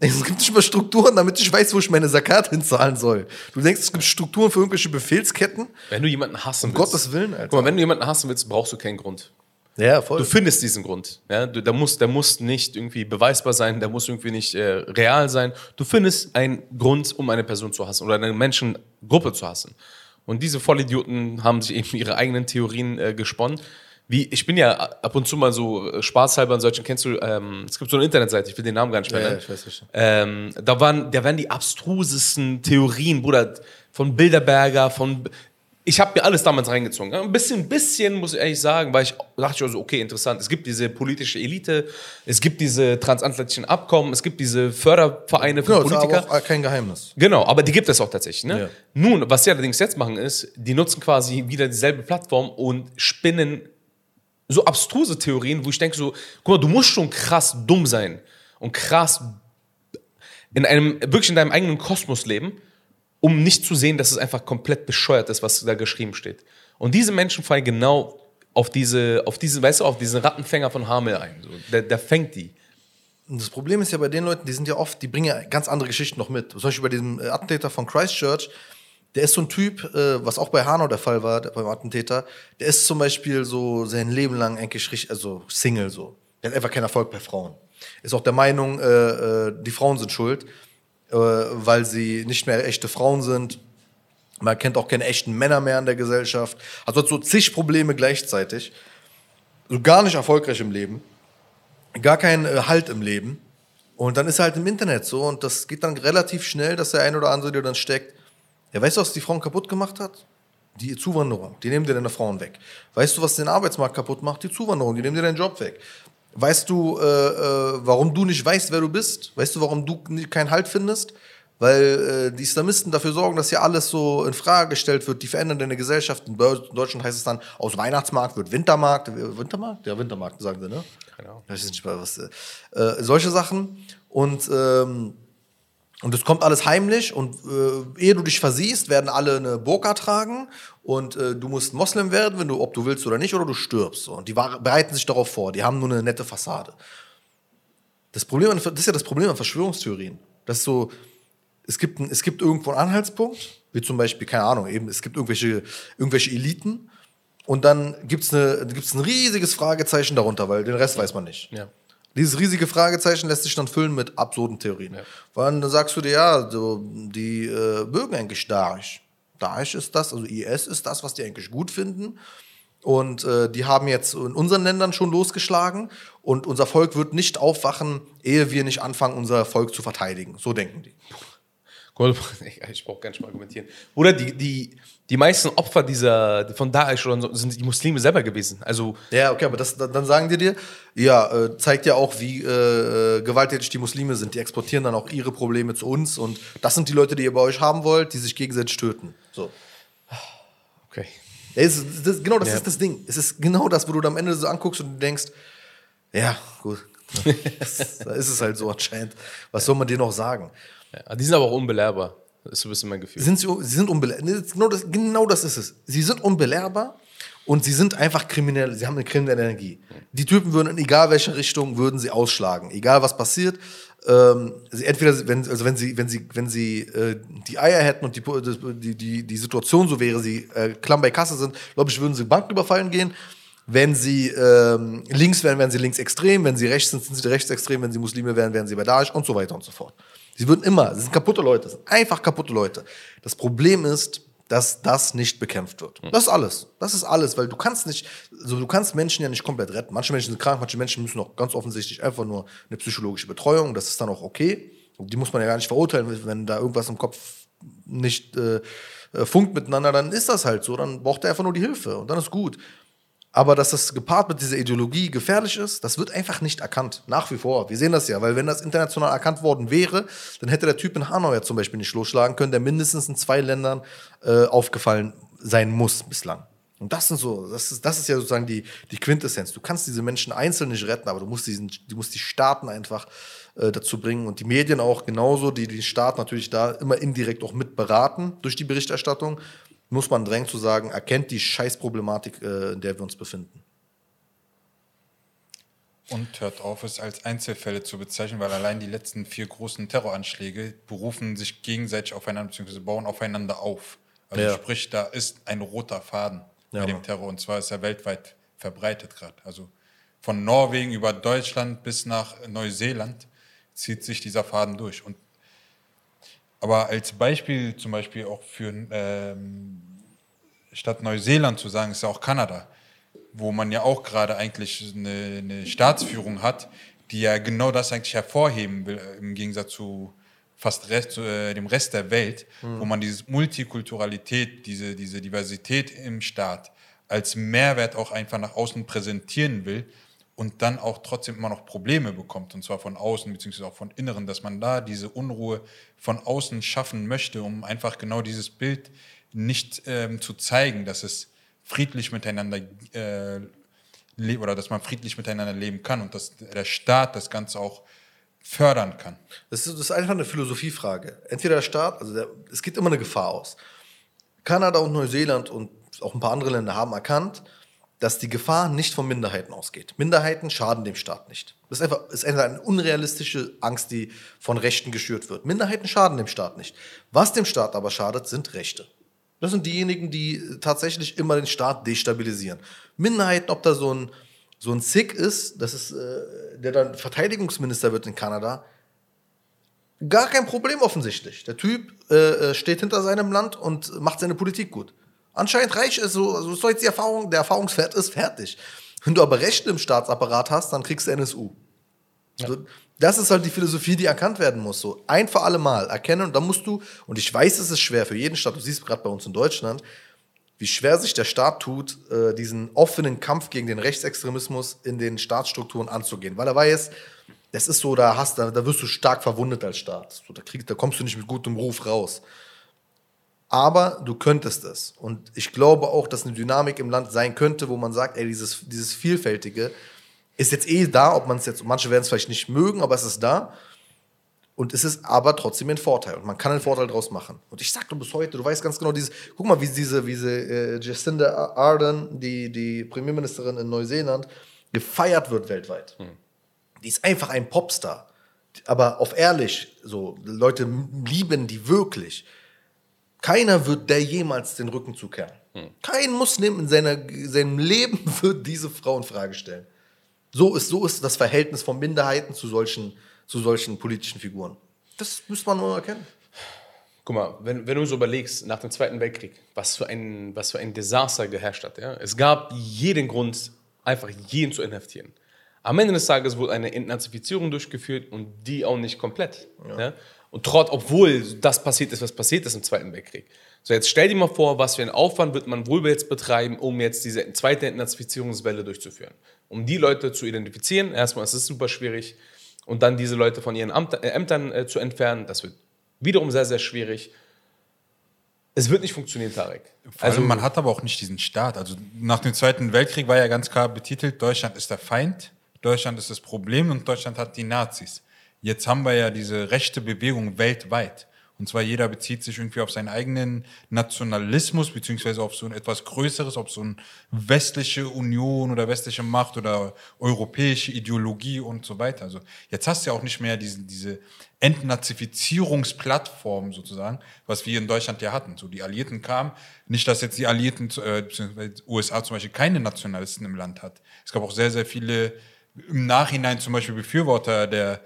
Es gibt nicht mal Strukturen, damit ich weiß, wo ich meine Zakat hinzahlen soll. Du denkst, es gibt Strukturen für irgendwelche Befehlsketten? Wenn du jemanden hassen Um willst. Gottes Willen, Alter. Guck mal, wenn du jemanden hassen willst, brauchst du keinen Grund. Ja, voll. Du findest diesen Grund. Ja? Du, der, muss, der muss nicht irgendwie beweisbar sein, der muss irgendwie nicht äh, real sein. Du findest einen Grund, um eine Person zu hassen oder eine Menschengruppe zu hassen. Und diese Vollidioten haben sich eben ihre eigenen Theorien äh, gesponnen. Wie, ich bin ja ab und zu mal so äh, spaßhalber an solchen, kennst du, ähm, es gibt so eine Internetseite, ich will den Namen gar nicht mehr Ja, ja, nennen. ich weiß nicht. Ähm, da, waren, da werden die abstrusesten Theorien, Bruder, von Bilderberger, von. Ich habe mir alles damals reingezogen. Ein bisschen, bisschen, muss ich ehrlich sagen, weil ich dachte ich also, okay, interessant. Es gibt diese politische Elite, es gibt diese transatlantischen Abkommen, es gibt diese Fördervereine für Genau, das ist Politiker. aber auch kein Geheimnis. Genau, aber die gibt es auch tatsächlich. Ne? Ja. Nun, was sie allerdings jetzt machen, ist, die nutzen quasi wieder dieselbe Plattform und spinnen so abstruse Theorien, wo ich denke so, guck mal, du musst schon krass dumm sein und krass in einem, wirklich in deinem eigenen Kosmos leben, um nicht zu sehen, dass es einfach komplett bescheuert ist, was da geschrieben steht. Und diese Menschen fallen genau auf diese, auf diese, weißt du, auf diesen Rattenfänger von Hamel ein. So, der, der fängt die. Und das Problem ist ja bei den Leuten, die sind ja oft, die bringen ja ganz andere Geschichten noch mit. Zum Beispiel bei diesem äh, Attentäter von Christchurch, der ist so ein Typ, äh, was auch bei Hanau der Fall war, beim Attentäter, der ist zum Beispiel so sein Leben lang eigentlich also Single so. Der hat einfach keinen Erfolg bei Frauen. Ist auch der Meinung, äh, äh, die Frauen sind schuld, weil sie nicht mehr echte Frauen sind. Man kennt auch keine echten Männer mehr in der Gesellschaft. Also hat so zig Probleme gleichzeitig. So gar nicht erfolgreich im Leben gar keinen äh, Halt im Leben. Und dann ist er halt im Internet so und das geht dann relativ schnell, dass der ein oder andere dir dann steckt. Ja, weißt du, was die Frauen kaputt gemacht hat? Die Zuwanderung. Die nehmen dir deine Frauen weg. Weißt du, was den Arbeitsmarkt kaputt macht? Die Zuwanderung. Die nehmen dir deinen Job weg. Weißt du, äh, äh, warum du nicht weißt, wer du bist? Weißt du, warum du keinen Halt findest? Weil äh, die Islamisten dafür sorgen, dass hier alles so in Frage gestellt wird. Die verändern deine Gesellschaft. In Deu- Deutschland heißt es dann, aus Weihnachtsmarkt wird Wintermarkt. Wintermarkt? Ja, Wintermarkt, sagen sie, ne? Genau. Ich weiß nicht was. Äh, äh, solche Sachen. Und, ähm, und es kommt alles heimlich. Und äh, ehe du dich versiehst, werden alle eine Burka tragen. Und äh, du musst Moslem werden, wenn du, ob du willst oder nicht, oder du stirbst. Und die bereiten sich darauf vor. Die haben nur eine nette Fassade. Das, Problem an, das ist ja das Problem an Verschwörungstheorien. Das ist so, es gibt, ein, es gibt irgendwo einen Anhaltspunkt, wie zum Beispiel, keine Ahnung, eben, es gibt irgendwelche, irgendwelche Eliten. Und dann gibt es ein riesiges Fragezeichen darunter, weil den Rest weiß man nicht. Ja. Dieses riesige Fragezeichen lässt sich dann füllen mit absurden Theorien. Ja. Weil dann sagst du dir, ja, so, die äh, mögen eigentlich Daesh. Daesh ist das, also IS ist das, was die eigentlich gut finden. Und äh, die haben jetzt in unseren Ländern schon losgeschlagen. Und unser Volk wird nicht aufwachen, ehe wir nicht anfangen, unser Volk zu verteidigen. So denken die. Ich brauche gar nicht mal argumentieren. Oder die, die, die meisten Opfer dieser, von Daesh oder so, sind die Muslime selber gewesen. Also, Ja, okay, aber das, dann sagen die dir, ja, äh, zeigt ja auch, wie äh, äh, gewalttätig die Muslime sind. Die exportieren dann auch ihre Probleme zu uns. Und das sind die Leute, die ihr bei euch haben wollt, die sich gegenseitig töten. So. okay. Es das, genau das Ja. ist das Ding. Es ist genau das, wo du am Ende so anguckst und du denkst, ja, gut. da ist es halt so anscheinend. Was soll man dir noch sagen? Ja, die sind aber auch unbelehrbar. Das ist so ein bisschen mein Gefühl. Sind sie, sie sind unbelehrbar. Genau das, genau das ist es. Sie sind unbelehrbar und sie sind einfach kriminell. Sie haben eine kriminelle Energie. Die Typen würden in egal welche Richtung würden sie ausschlagen. Egal was passiert. Ähm, sie, entweder, wenn, also wenn sie, wenn sie, wenn sie äh, die Eier hätten und die, die, die, die Situation so wäre, sie äh, klamm bei Kasse sind, glaube ich, würden sie Banken überfallen gehen. Wenn sie ähm, links wären, wären sie linksextrem. Wenn sie rechts sind, sind sie rechtsextrem. Wenn sie Muslime wären, wären sie bei Daesh und so weiter und so fort. Sie würden immer, sie sind kaputte Leute, sind einfach kaputte Leute. Das Problem ist, dass das nicht bekämpft wird. Das ist alles. Das ist alles, weil du kannst nicht, also du kannst Menschen ja nicht komplett retten. Manche Menschen sind krank, manche Menschen müssen auch ganz offensichtlich einfach nur eine psychologische Betreuung. Das ist dann auch okay. Die muss man ja gar nicht verurteilen, wenn da irgendwas im Kopf nicht äh, äh funkt miteinander, dann ist das halt so. Dann braucht er einfach nur die Hilfe und dann ist gut. Aber dass das gepaart mit dieser Ideologie gefährlich ist, das wird einfach nicht erkannt. Nach wie vor. Wir sehen das ja, weil wenn das international erkannt worden wäre, dann hätte der Typ in Hanau ja zum Beispiel nicht losschlagen können, der mindestens in zwei Ländern äh, aufgefallen sein muss bislang. Und das sind so, das ist, das ist ja sozusagen die, die Quintessenz. Du kannst diese Menschen einzeln nicht retten, aber du musst, diesen, du musst die Staaten einfach äh, dazu bringen und die Medien auch genauso, die den Staat natürlich da immer indirekt auch mit beraten durch die Berichterstattung muss man drängen zu sagen, erkennt die Scheißproblematik, äh, in der wir uns befinden. Und hört auf, es als Einzelfälle zu bezeichnen, weil allein die letzten vier großen Terroranschläge berufen sich gegenseitig aufeinander, bzw. bauen aufeinander auf. Also ja. sprich, da ist ein roter Faden ja, bei dem Terror und zwar ist er weltweit verbreitet gerade. Also von Norwegen über Deutschland bis nach Neuseeland zieht sich dieser Faden durch. Und aber als Beispiel zum Beispiel auch für ähm, statt Neuseeland zu sagen, ist ja auch Kanada, wo man ja auch gerade eigentlich eine, eine, Staatsführung hat, die ja genau das eigentlich hervorheben will, äh, im Gegensatz zu fast Rest, äh, dem Rest der Welt, mhm. wo man diese Multikulturalität, diese, diese Diversität im Staat als Mehrwert auch einfach nach außen präsentieren will und dann auch trotzdem immer noch Probleme bekommt, und zwar von außen beziehungsweise auch von inneren, dass man da diese Unruhe von außen schaffen möchte, um einfach genau dieses Bild nicht ähm, zu zeigen, dass es friedlich miteinander äh, lebt oder dass man friedlich miteinander leben kann und dass der Staat das Ganze auch fördern kann. Das ist, das ist einfach eine Philosophiefrage. Entweder der Staat, also der, es geht immer eine Gefahr aus. Kanada und Neuseeland und auch ein paar andere Länder haben erkannt, dass die Gefahr nicht von Minderheiten ausgeht. Minderheiten schaden dem Staat nicht. Das ist einfach, ist einfach eine unrealistische Angst, die von Rechten geschürt wird. Minderheiten schaden dem Staat nicht. Was dem Staat aber schadet, sind Rechte. Das sind diejenigen, die tatsächlich immer den Staat destabilisieren. Minderheiten, ob da so ein, so ein Sick ist, das ist, äh, der dann Verteidigungsminister wird in Kanada, gar kein Problem offensichtlich. Der Typ äh, äh steht hinter seinem Land und macht seine Politik gut. Anscheinend reicht es so, so ist jetzt die Erfahrung, der Erfahrungswert ist fertig. Wenn du aber Rechte im Staatsapparat hast, dann kriegst du NSU. Ja. Das ist halt die Philosophie, die erkannt werden muss. So ein für alle Mal erkennen und dann musst du, und ich weiß, es ist schwer für jeden Staat, du siehst gerade bei uns in Deutschland, wie schwer sich der Staat tut, äh, diesen offenen Kampf gegen den Rechtsextremismus in den Staatsstrukturen anzugehen. Weil er weiß, das ist so, da, hast, da, da wirst du stark verwundet als Staat. So, da, krieg, da kommst du nicht mit gutem Ruf raus aber du könntest es. Und ich glaube auch, dass eine Dynamik im Land sein könnte, wo man sagt, ey, dieses, dieses Vielfältige ist jetzt eh da, ob man es jetzt, manche werden es vielleicht nicht mögen, aber es ist da. Und es ist aber trotzdem ein Vorteil. Und man kann einen Vorteil daraus machen. Und ich sag dir bis heute, du weißt ganz genau, dieses, guck mal, wie diese, wie diese äh, Jacinda Ardern, die, die Premierministerin in Neuseeland, gefeiert wird weltweit. Hm. Die ist einfach ein Popstar. Aber auf ehrlich, so, Leute lieben die wirklich. Keiner wird der jemals den Rücken zukehren. Hm. Kein Muslim in seiner, seinem Leben wird diese Frau in Frage stellen. So ist, so ist das Verhältnis von Minderheiten zu solchen, zu solchen politischen Figuren. Das müsste man nur erkennen. Guck mal, wenn, wenn du so überlegst, nach dem Zweiten Weltkrieg, was für ein, was für ein Desaster geherrscht hat. Ja? Es gab jeden Grund, einfach jeden zu inhaftieren. Am Ende des Tages wurde eine Entnazifizierung durchgeführt und die auch nicht komplett. Ja. Ja? Und trotz, obwohl das passiert ist, was passiert ist im Zweiten Weltkrieg. So, jetzt stell dir mal vor, was für einen Aufwand wird man wohl jetzt betreiben, um jetzt diese zweite Entnazifizierungswelle durchzuführen. Um die Leute zu identifizieren, erstmal ist es super schwierig, und dann diese Leute von ihren Amt, äh, Ämtern äh, zu entfernen, das wird wiederum sehr, sehr schwierig. Es wird nicht funktionieren, Tarek. Vor also man hat aber auch nicht diesen Staat. Also nach dem Zweiten Weltkrieg war ja ganz klar betitelt, Deutschland ist der Feind, Deutschland ist das Problem und Deutschland hat die Nazis. Jetzt haben wir ja diese rechte Bewegung weltweit. Und zwar jeder bezieht sich irgendwie auf seinen eigenen Nationalismus, beziehungsweise auf so ein etwas Größeres, auf so eine westliche Union oder westliche Macht oder europäische Ideologie und so weiter. Also jetzt hast du ja auch nicht mehr diese, diese Entnazifizierungsplattform sozusagen, was wir in Deutschland ja hatten. So die Alliierten kamen, nicht, dass jetzt die Alliierten, äh, beziehungsweise USA zum Beispiel keine Nationalisten im Land hat. Es gab auch sehr, sehr viele im Nachhinein zum Beispiel Befürworter der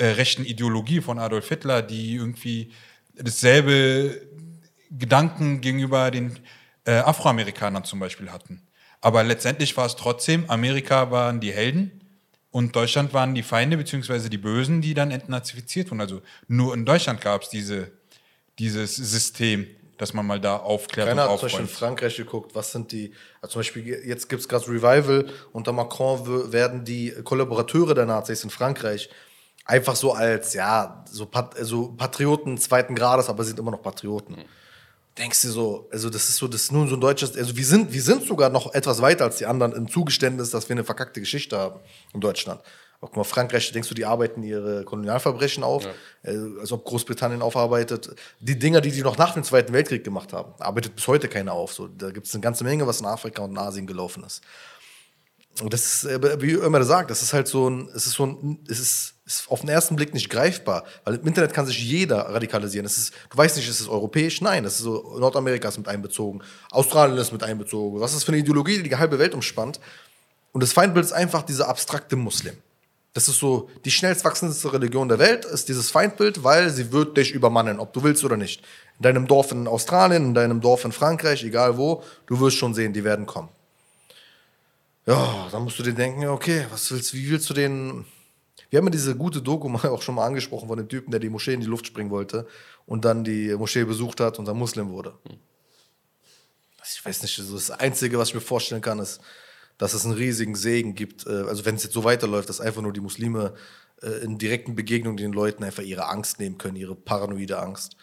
äh, rechten Ideologie von Adolf Hitler, die irgendwie dasselbe Gedanken gegenüber den äh, Afroamerikanern zum Beispiel hatten. Aber letztendlich war es trotzdem, Amerika waren die Helden und Deutschland waren die Feinde beziehungsweise die Bösen, die dann entnazifiziert wurden. Also nur in Deutschland gab es diese, dieses System, dass man mal da aufklärt Keiner und hat zum Beispiel in aufräumt. Frankreich geguckt, was sind die, also zum Beispiel jetzt gibt es gerade Revival, unter Macron werden die Kollaborateure der Nazis in Frankreich einfach so als, ja, so, Pat so Patrioten zweiten Grades, aber sind immer noch Patrioten. Denkst du so, also das ist so, das ist nur so ein deutsches, also wir sind, wir sind sogar noch etwas weiter als die anderen im Zugeständnis, dass wir eine verkackte Geschichte haben in Deutschland. Aber guck mal, Frankreich, denkst du, die arbeiten ihre Kolonialverbrechen auf, äh, als ob Großbritannien aufarbeitet. Die Dinger, die die noch nach dem Zweiten Weltkrieg gemacht haben, arbeitet bis heute keiner auf. So, da gibt es eine ganze Menge, was in Afrika und in Asien gelaufen ist. Das ist, äh, wie immer sagt, das ist halt so ein, es ist so ein, es ist, ist auf den ersten Blick nicht greifbar, weil im Internet kann sich jeder radikalisieren. Es ist, du weißt nicht, ist es europäisch? Nein, das ist so, Nordamerika ist mit einbezogen, Australien ist mit einbezogen. Was ist für eine Ideologie, die die halbe Welt umspannt? Und das Feindbild ist einfach dieser abstrakte Muslim. Das ist so, die schnellst wachsendste Religion der Welt ist dieses Feindbild, weil sie wird dich übermannen, ob du willst oder nicht. In deinem Dorf in Australien, in deinem Dorf in Frankreich, egal wo, du wirst schon sehen, die werden kommen. Ja, dann musst du dir denken, okay, was willst, wie willst du den. Wir haben ja diese gute Doku mal auch schon mal angesprochen von dem Typen, der die Moschee in die Luft springen wollte und dann die Moschee besucht hat und dann Muslim wurde. Ich weiß nicht, so das Einzige, was ich mir vorstellen kann, ist, dass es einen riesigen Segen gibt. äh, Also wenn es jetzt so weiterläuft, dass einfach nur die Muslime äh, in direkten Begegnungen den Leuten einfach ihre Angst nehmen können, ihre paranoide Angst.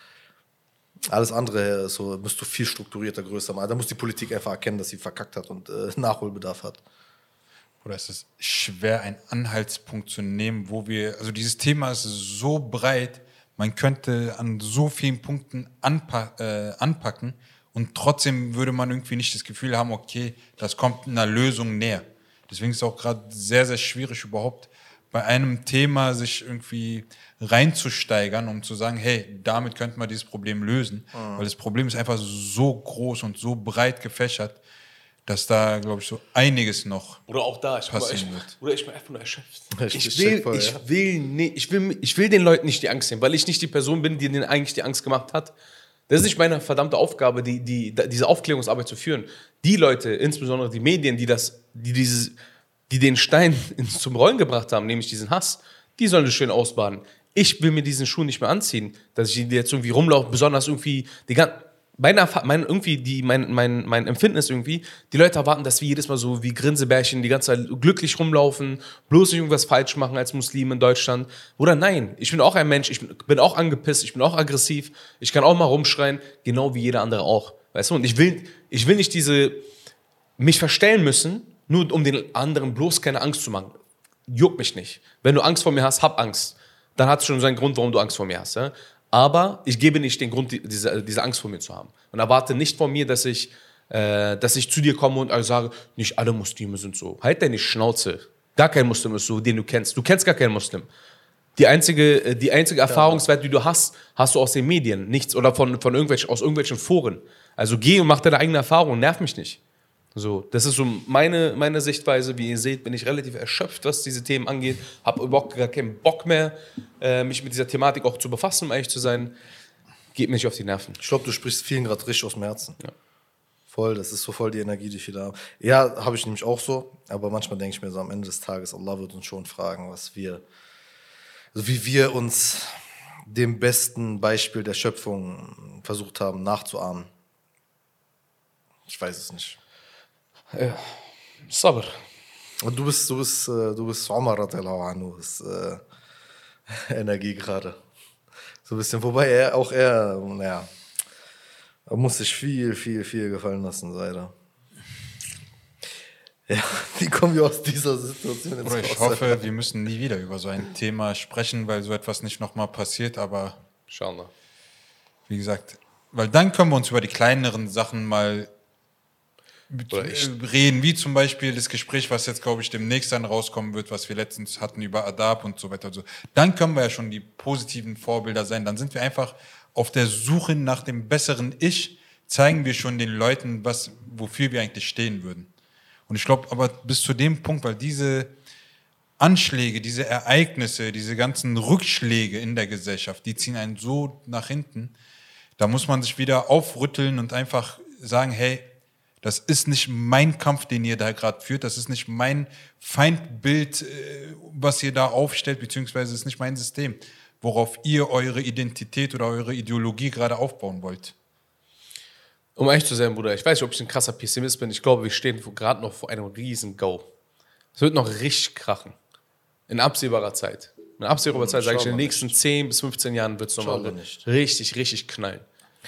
Alles andere äh, so müsste viel strukturierter, größer machen. Da muss die Politik einfach erkennen, dass sie verkackt hat und äh, Nachholbedarf hat. Oder es ist schwer, einen Anhaltspunkt zu nehmen, wo wir, also dieses Thema ist so breit, man könnte an so vielen Punkten anpa äh, anpacken und trotzdem würde man irgendwie nicht das Gefühl haben, okay, das kommt einer Lösung näher. Deswegen ist es auch gerade sehr, sehr schwierig überhaupt bei einem Thema sich irgendwie reinzusteigern, um zu sagen, hey, damit könnten wir dieses Problem lösen. Weil das Problem ist einfach so groß und so breit gefächert, dass da, glaube ich, so einiges noch Oder auch da, ich, Passieren ich, wird. oder ich bin einfach nur erschöpft. Ich- Ich, ich will, voll, ich, ja. will nee, ich, will, ich will den Leuten nicht die Angst nehmen, weil ich nicht die Person bin, die denen eigentlich die Angst gemacht hat. Das ist nicht meine verdammte Aufgabe, die, die, diese Aufklärungsarbeit zu führen. Die Leute, insbesondere die Medien, die, das, die, dieses, die den Stein zum Rollen gebracht haben, nämlich diesen Hass, die sollen das schön ausbaden. Ich will mir diesen Schuh nicht mehr anziehen, dass ich jetzt irgendwie rumlaufe, besonders irgendwie die ganze meine, Erfa- mein, irgendwie die, mein, mein, mein Empfinden ist irgendwie, die Leute erwarten, dass wir jedes Mal so wie Grinsebärchen die ganze Zeit glücklich rumlaufen, bloß nicht irgendwas falsch machen als Muslim in Deutschland. Oder nein, ich bin auch ein Mensch, ich bin, bin auch angepisst, ich bin auch aggressiv, ich kann auch mal rumschreien, genau wie jeder andere auch. Weißt du, und ich will, ich will nicht diese, mich verstellen müssen, nur um den anderen bloß keine Angst zu machen. Juckt mich nicht. Wenn du Angst vor mir hast, hab Angst. Dann hat es schon seinen Grund, warum du Angst vor mir hast. Ja? Aber ich gebe nicht den Grund, die- diese, diese Angst vor mir zu haben. Und erwarte nicht von mir, dass ich, äh, dass ich zu dir komme und sage, nicht alle Muslime sind so. Halt deine Schnauze. Gar kein Muslim ist so, den du kennst. Du kennst gar keinen Muslim. Die einzige, äh, die einzige Erfahrungswert, die du hast, hast du aus den Medien, nichts oder von, von irgendwelchen, aus irgendwelchen Foren. Also geh und mach deine eigene Erfahrung, nerv mich nicht. So, das ist so meine, meine Sichtweise. Wie ihr seht, bin ich relativ erschöpft, was diese Themen angeht. Habe überhaupt gar keinen Bock mehr, äh, mich mit dieser Thematik auch zu befassen, um ehrlich zu sein. Geht mir nicht auf die Nerven. Ich glaube, du sprichst vielen gerade richtig aus dem Herzen. Voll, das ist so voll die Energie, die ich wieder habe. Ja, habe ich nämlich auch so, aber manchmal denke ich mir so am Ende des Tages, Allah wird uns schon fragen, was wir, also wie wir uns dem besten Beispiel der Schöpfung versucht haben nachzuahmen. Ich weiß es nicht. Sabr. Und du bist, du bist, äh, du bist Omar anhu, ist äh, Energie gerade. So ein bisschen, wobei er, auch er, naja, er muss sich viel, viel, viel gefallen lassen, leider. Ja, Wie kommen wir aus dieser Situation ins Bruder, ich Haus? hoffe, wir müssen nie wieder über so ein Thema sprechen, weil so etwas nicht nochmal passiert. Aber Schauen wir. wie gesagt, weil dann können wir uns über die kleineren Sachen mal reden, wie zum Beispiel das Gespräch, was jetzt, glaube ich, demnächst dann rauskommen wird, was wir letztens hatten über Adab und so weiter. und so. Dann können wir ja schon die positiven Vorbilder sein. Dann sind wir einfach auf der Suche nach dem besseren Ich, zeigen wir schon den Leuten, was, wofür wir eigentlich stehen würden. Und ich glaube, aber bis zu dem Punkt, weil diese Anschläge, diese Ereignisse, diese ganzen Rückschläge in der Gesellschaft, die ziehen einen so nach hinten. Da muss man sich wieder aufrütteln und einfach sagen, hey, das ist nicht mein Kampf, den ihr da gerade führt, das ist nicht mein Feindbild, äh, was ihr da aufstellt, beziehungsweise ist nicht mein System, worauf ihr eure Identität oder eure Ideologie gerade aufbauen wollt. Um ehrlich zu sein, Bruder, ich weiß nicht, ob ich ein krasser Pessimist bin. Ich glaube, wir stehen gerade noch vor einem riesen Go. Es wird noch richtig krachen. In absehbarer Zeit. In absehbarer Zeit, sage ich, in den nächsten 10 bis 15 Jahren wird es nochmal nicht. richtig, richtig knallen.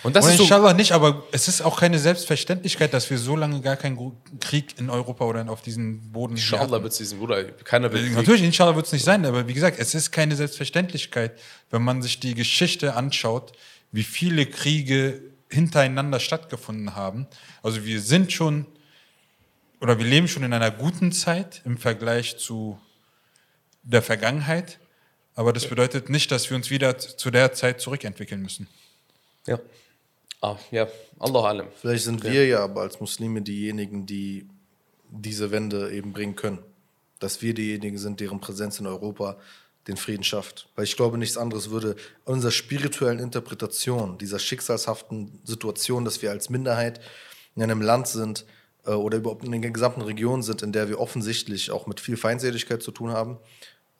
Und das Und ist so, inshallah nicht, aber es ist auch keine Selbstverständlichkeit, dass wir so lange gar keinen Krieg in Europa oder auf diesem Boden inshallah wird es diesen Bruder, keiner will Krieg. Natürlich, inshallah wird es nicht sein, aber wie gesagt, es ist keine Selbstverständlichkeit, wenn man sich die Geschichte anschaut, wie viele Kriege hintereinander stattgefunden haben. Also wir sind schon, oder wir leben schon in einer guten Zeit im Vergleich zu der Vergangenheit, aber das bedeutet nicht, dass wir uns wieder zu der Zeit zurückentwickeln müssen. Ja. Ah, ja, Allah alam. Vielleicht sind wir ja aber als Muslime diejenigen, die diese Wende eben bringen können. Dass wir diejenigen sind, deren Präsenz in Europa den Frieden schafft. Weil ich glaube, nichts anderes würde unserer spirituellen Interpretation dieser schicksalshaften Situation, dass wir als Minderheit in einem Land sind äh, oder überhaupt in der gesamten Region sind, in der wir offensichtlich auch mit viel Feindseligkeit zu tun haben.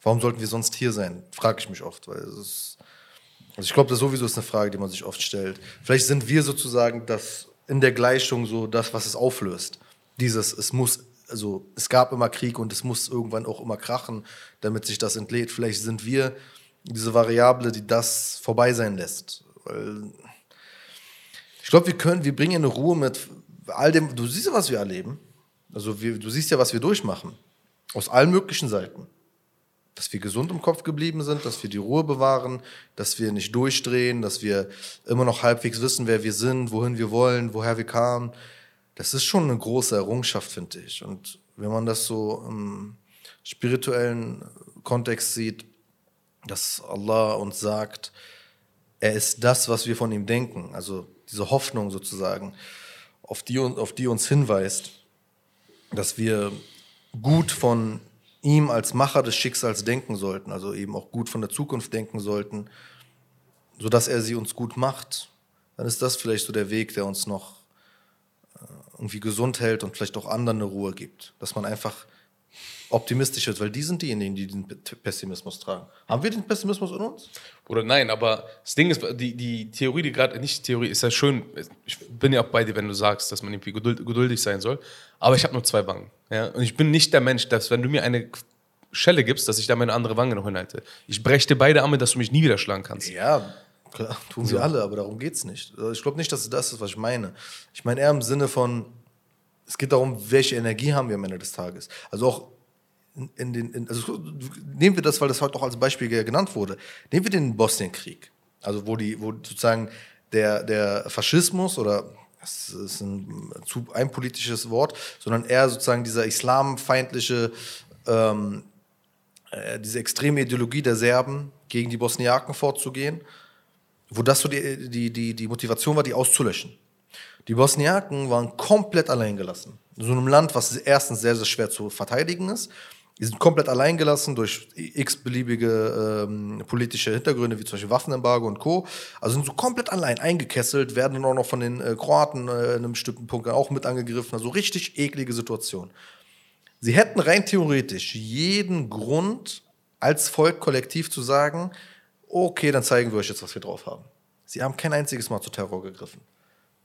Warum sollten wir sonst hier sein? Frage ich mich oft, weil es ist also ich glaube, das sowieso ist eine Frage, die man sich oft stellt. Vielleicht sind wir sozusagen das in der Gleichung so das, was es auflöst. Dieses, es muss, also es gab immer Krieg und es muss irgendwann auch immer krachen, damit sich das entlädt. Vielleicht sind wir diese Variable, die das vorbei sein lässt. Ich glaube, wir können, wir bringen eine Ruhe mit all dem, du siehst ja, was wir erleben. Also wir, du siehst ja, was wir durchmachen. Aus allen möglichen Seiten dass wir gesund im Kopf geblieben sind, dass wir die Ruhe bewahren, dass wir nicht durchdrehen, dass wir immer noch halbwegs wissen, wer wir sind, wohin wir wollen, woher wir kamen. Das ist schon eine große Errungenschaft, finde ich. Und wenn man das so im spirituellen Kontext sieht, dass Allah uns sagt, er ist das, was wir von ihm denken, also diese Hoffnung sozusagen, auf die, auf die uns hinweist, dass wir gut von ihm als Macher des Schicksals denken sollten, also eben auch gut von der Zukunft denken sollten, sodass er sie uns gut macht, dann ist das vielleicht so der Weg, der uns noch äh, irgendwie gesund hält und vielleicht auch anderen eine Ruhe gibt. Dass man einfach optimistisch wird, weil die sind diejenigen, die den Pe- Pessimismus tragen. Haben wir den Pessimismus in uns? Oder nein, aber das Ding ist, die, die Theorie, die gerade, nicht Theorie, ist ja schön, ich bin ja auch bei dir, wenn du sagst, dass man irgendwie geduld, geduldig sein soll, aber ich habe nur zwei Wangen. Ja? Und ich bin nicht der Mensch, dass wenn du mir eine Schelle gibst, dass ich da meine andere Wange noch hinhalte. Ich breche dir beide Arme, dass du mich nie wieder schlagen kannst. Ja, klar, tun wir alle, aber darum geht es nicht. Also Ich glaube nicht, dass es das ist, was ich meine. Ich meine eher im Sinne von, es geht darum, welche Energie haben wir am Ende des Tages. Also auch in, den, in, also nehmen wir das, weil das heute auch als Beispiel genannt wurde. Nehmen wir den Bosnienkrieg. Also wo die, wo sozusagen der, der Faschismus oder das ist ein zu ein politisches Wort, sondern eher sozusagen dieser islamfeindliche ähm, äh, diese extreme Ideologie der Serben gegen die Bosniaken vorzugehen, wo das so die, die, die, die Motivation war, die auszulöschen. Die Bosniaken waren komplett alleingelassen. In so einem Land, was erstens sehr, sehr schwer zu verteidigen ist. Die sind komplett alleingelassen durch x-beliebige ähm, politische Hintergründe, wie zum Beispiel Waffenembargo und Co. Also sind so komplett allein eingekesselt, werden dann auch noch von den äh, Kroaten äh, in einem bestimmten Punkt auch mit angegriffen. Also richtig eklige Situation. Sie hätten rein theoretisch jeden Grund, als Volk kollektiv zu sagen, okay, dann zeigen wir euch jetzt, was wir drauf haben. Sie haben kein einziges Mal zu Terror gegriffen.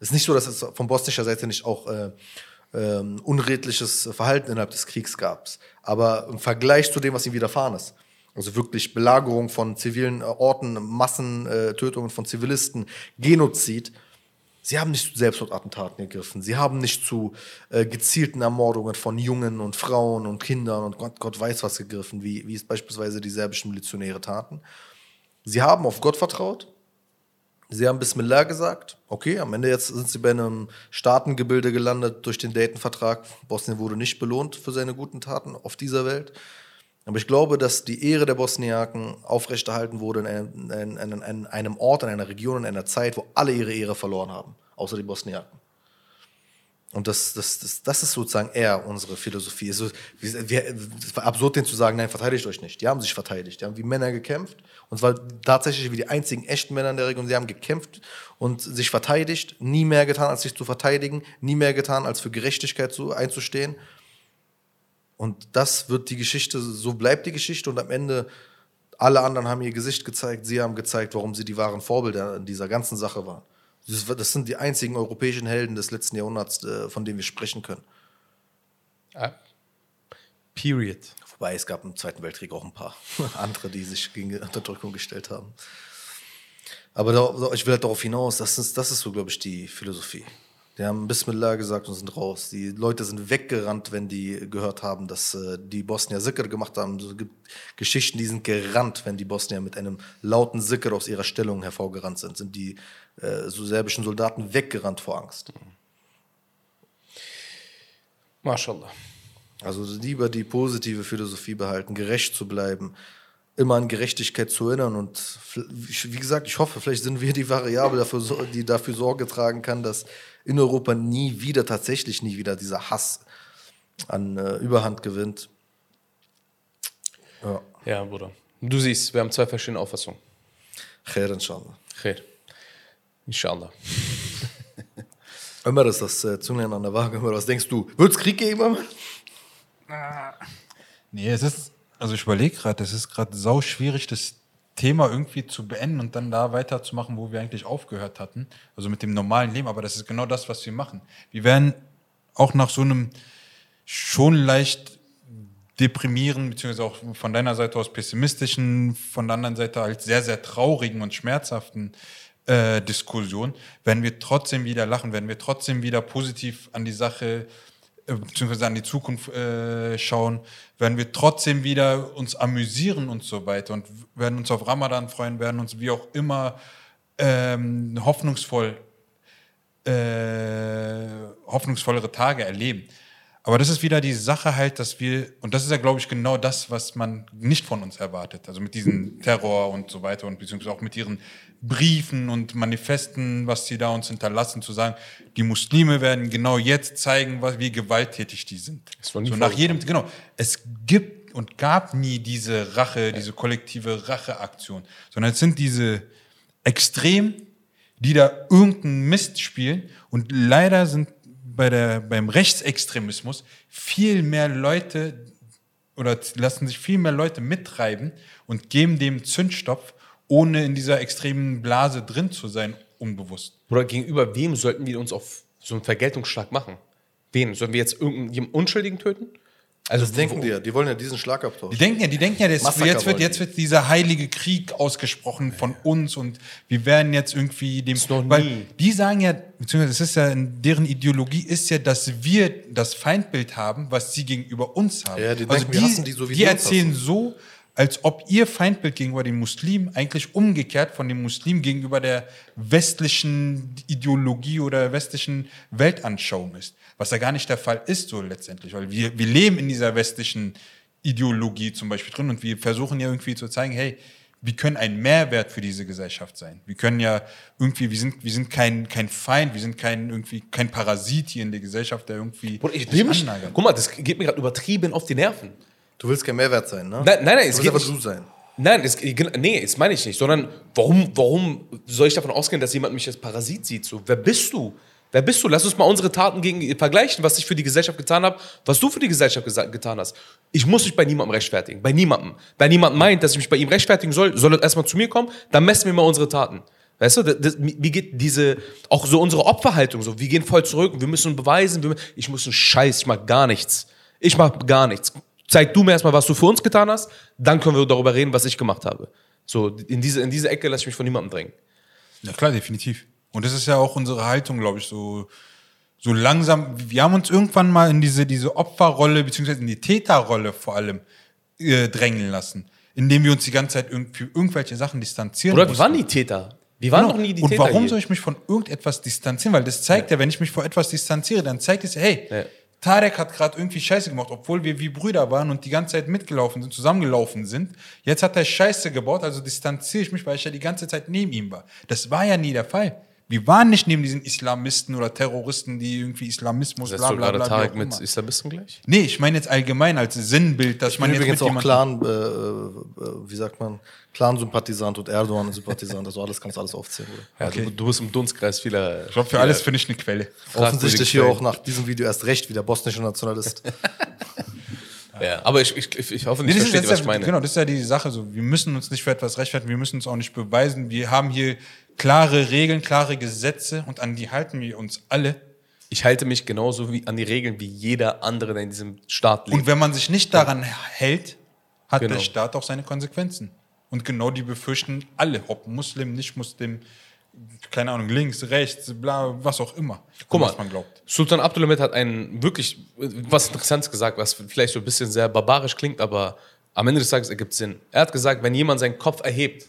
Es ist nicht so, dass es von bosnischer Seite nicht auch äh, ähm, unredliches Verhalten innerhalb des Kriegs gab. Aber im Vergleich zu dem, was ihnen widerfahren ist, also wirklich Belagerung von zivilen äh, Orten, Massentötungen von Zivilisten, Genozid, Sie haben nicht zu Selbstmordattentaten gegriffen. Sie haben nicht zu äh, gezielten Ermordungen von Jungen und Frauen und Kindern und Gott, Gott weiß was gegriffen, wie, wie es beispielsweise die serbischen Milizionäre taten. Sie haben auf Gott vertraut. Sie haben Bismillah gesagt. Okay, am Ende jetzt sind sie bei einem Staatengebilde gelandet durch den Dayton-Vertrag. Bosnien wurde nicht belohnt für seine guten Taten auf dieser Welt. Aber ich glaube, dass die Ehre der Bosniaken aufrechterhalten wurde in einem, in, in, in einem Ort, in einer Region, in einer Zeit, wo alle ihre Ehre verloren haben, außer die Bosniaken. Und das, das, das, das ist sozusagen eher unsere Philosophie. Also, es war absurd, denen zu sagen, nein, verteidigt euch nicht. Die haben sich verteidigt. Die haben wie Männer gekämpft. Und zwar tatsächlich wie die einzigen echten Männer in der Region. Sie haben gekämpft und sich verteidigt. Nie mehr getan, als sich zu verteidigen. Nie mehr getan, als für Gerechtigkeit zu, einzustehen. Und das wird die Geschichte, so bleibt die Geschichte. Und am Ende, alle anderen haben ihr Gesicht gezeigt. Sie haben gezeigt, warum sie die wahren Vorbilder in dieser ganzen Sache waren. Das, das sind die einzigen europäischen Helden des letzten Jahrhunderts, äh, von denen wir sprechen können. Ja. Period. Wobei es gab im Zweiten Weltkrieg auch ein paar andere, die sich gegen die Unterdrückung gestellt haben. Aber da, ich will halt darauf hinaus, das ist, das ist so, glaube ich, die Philosophie. Die haben Bismillah gesagt und sind raus. Die Leute sind weggerannt, wenn die gehört haben, dass äh, die Bosnier Sicker gemacht haben. Es gibt Geschichten, die sind gerannt, wenn die Bosnier mit einem lauten Sicker aus ihrer Stellung hervorgerannt sind. Sind die äh, so serbischen Soldaten weggerannt vor Angst. Mashallah. Also lieber die positive Philosophie behalten, gerecht zu bleiben, immer an Gerechtigkeit zu erinnern. Und wie gesagt, ich hoffe, vielleicht sind wir die Variable, dafür, die dafür Sorge tragen kann, dass in Europa nie wieder, tatsächlich nie wieder dieser Hass an äh, Überhand gewinnt. Ja. ja, Bruder. Du siehst, wir haben zwei verschiedene Auffassungen. Khair, inshallah. Khair. Inshallah. Immer ist das äh, Zunge an der Waage. Was denkst du? Wird es Krieg geben? Immer? Nee, es ist, also ich überlege gerade, es ist gerade sau schwierig, das Thema irgendwie zu beenden und dann da weiterzumachen, wo wir eigentlich aufgehört hatten. Also mit dem normalen Leben. Aber das ist genau das, was wir machen. Wir werden auch nach so einem schon leicht deprimieren, beziehungsweise auch von deiner Seite aus pessimistischen, von der anderen Seite halt sehr, sehr traurigen und schmerzhaften äh, Diskussion, werden wir trotzdem wieder lachen, werden wir trotzdem wieder positiv an die Sache beziehungsweise an die Zukunft äh, schauen, werden wir trotzdem wieder uns amüsieren und so weiter und werden uns auf Ramadan freuen, werden uns wie auch immer ähm, hoffnungsvoll äh, hoffnungsvollere Tage erleben. Aber das ist wieder die Sache halt, dass wir, und das ist ja, glaube ich, genau das, was man nicht von uns erwartet. Also mit diesem Terror und so weiter und beziehungsweise auch mit ihren Briefen und Manifesten, was sie da uns hinterlassen, zu sagen, die Muslime werden genau jetzt zeigen, was, wie gewalttätig die sind. so nach jedem, genau. Es gibt und gab nie diese Rache, diese kollektive Racheaktion, sondern es sind diese Extrem, die da irgendeinen Mist spielen und leider sind bei der, beim Rechtsextremismus viel mehr Leute oder lassen sich viel mehr Leute mittreiben und geben dem Zündstoff, ohne in dieser extremen Blase drin zu sein, unbewusst. Oder gegenüber wem sollten wir uns auf so einen Vergeltungsschlag machen? Wen? Sollen wir jetzt irgendeinen Unschuldigen töten? Also das denken die ja, die wollen ja diesen Schlagabtausch. Die denken ja, die denken ja, das, jetzt, wird, jetzt wird dieser heilige Krieg ausgesprochen von uns und wir werden jetzt irgendwie dem. Das noch weil nie. die sagen ja, beziehungsweise das ist ja, deren Ideologie ist ja, dass wir das Feindbild haben, was sie gegenüber uns haben. Ja, die also denken, die, die, so die erzählen hassen. so, als ob ihr Feindbild gegenüber den Muslimen eigentlich umgekehrt von dem Muslim gegenüber der westlichen Ideologie oder westlichen Weltanschauung ist was ja gar nicht der Fall ist so letztendlich, weil wir, wir leben in dieser westlichen Ideologie zum Beispiel drin und wir versuchen ja irgendwie zu zeigen, hey, wir können ein Mehrwert für diese Gesellschaft sein. Wir können ja irgendwie, wir sind, wir sind kein, kein Feind, wir sind kein, irgendwie, kein Parasit hier in der Gesellschaft, der irgendwie. Bruder, ich nehme mich, guck mal, das geht mir gerade übertrieben auf die Nerven. Du willst kein Mehrwert sein, ne? Nein, nein, nein es geht aber du sein. Nein, es, nee, das meine ich nicht, sondern warum, warum soll ich davon ausgehen, dass jemand mich als Parasit sieht? So, wer bist du? Wer bist du? Lass uns mal unsere Taten gegen, vergleichen, was ich für die Gesellschaft getan habe, was du für die Gesellschaft getan hast. Ich muss mich bei niemandem rechtfertigen. Bei niemandem. Wenn jemand meint, dass ich mich bei ihm rechtfertigen soll, soll er erstmal zu mir kommen, dann messen wir mal unsere Taten. Weißt du, das, wie geht diese, auch so unsere Opferhaltung so, wir gehen voll zurück, wir müssen beweisen, wir, ich muss einen Scheiß, ich mach gar nichts. Ich mach gar nichts. Zeig du mir erstmal, was du für uns getan hast, dann können wir darüber reden, was ich gemacht habe. So, in diese, in diese Ecke lasse ich mich von niemandem drängen. Ja klar, definitiv. Und das ist ja auch unsere Haltung, glaube ich, so, so langsam. Wir haben uns irgendwann mal in diese, diese Opferrolle, beziehungsweise in die Täterrolle vor allem äh, drängen lassen, indem wir uns die ganze Zeit irg- für irgendwelche Sachen distanzieren. Oder wir waren die Täter. Wir waren Genau. noch nie die Und Täter. warum hier. soll ich mich von irgendetwas distanzieren? Weil das zeigt ja, wenn ich mich vor etwas distanziere, dann zeigt es, hey, Ja. Tarek hat gerade irgendwie Scheiße gemacht, obwohl wir wie Brüder waren und die ganze Zeit mitgelaufen sind, zusammengelaufen sind. Jetzt hat er Scheiße gebaut, also distanziere ich mich, weil ich ja die ganze Zeit neben ihm war. Das war ja nie der Fall. Wir waren nicht neben diesen Islamisten oder Terroristen, die irgendwie Islamismus, Setzt bla bla bla. Tarek mit. Islamisten gleich? Nee, ich meine jetzt allgemein als Sinnbild, dass Ich man bin jetzt übrigens mit auch. Clan, äh, äh, wie sagt man, Clan-Sympathisant und Erdogan-Sympathisant. Also alles kannst du alles aufzählen. Bruder. Ja, Okay. du, du bist im Dunstkreis vieler. Ich glaube, für alles finde ich eine Quelle. Offensichtlich hier auch nach diesem Video erst recht wie der bosnische Nationalist. Ja, aber ich, ich, ich, hoffe Nee, nicht, das ist, versteht was ist ich ja, meine. Genau, das ist ja die Sache. So, wir müssen uns nicht für etwas rechtfertigen, wir müssen uns auch nicht beweisen. Wir haben hier klare Regeln, klare Gesetze und an die halten wir uns alle. Ich halte mich genauso wie an die Regeln wie jeder andere, der in diesem Staat lebt. Und wenn man sich nicht daran hält, hat Genau. der Staat auch seine Konsequenzen. Und genau die befürchten alle, ob Muslim, nicht Muslim, keine Ahnung, links, rechts, bla, was auch immer. Guck mal, was man glaubt. Sultan Abdulhamid hat einen wirklich was Interessantes gesagt, was vielleicht so ein bisschen sehr barbarisch klingt, aber am Ende des Tages ergibt es Sinn. Er hat gesagt, wenn jemand seinen Kopf erhebt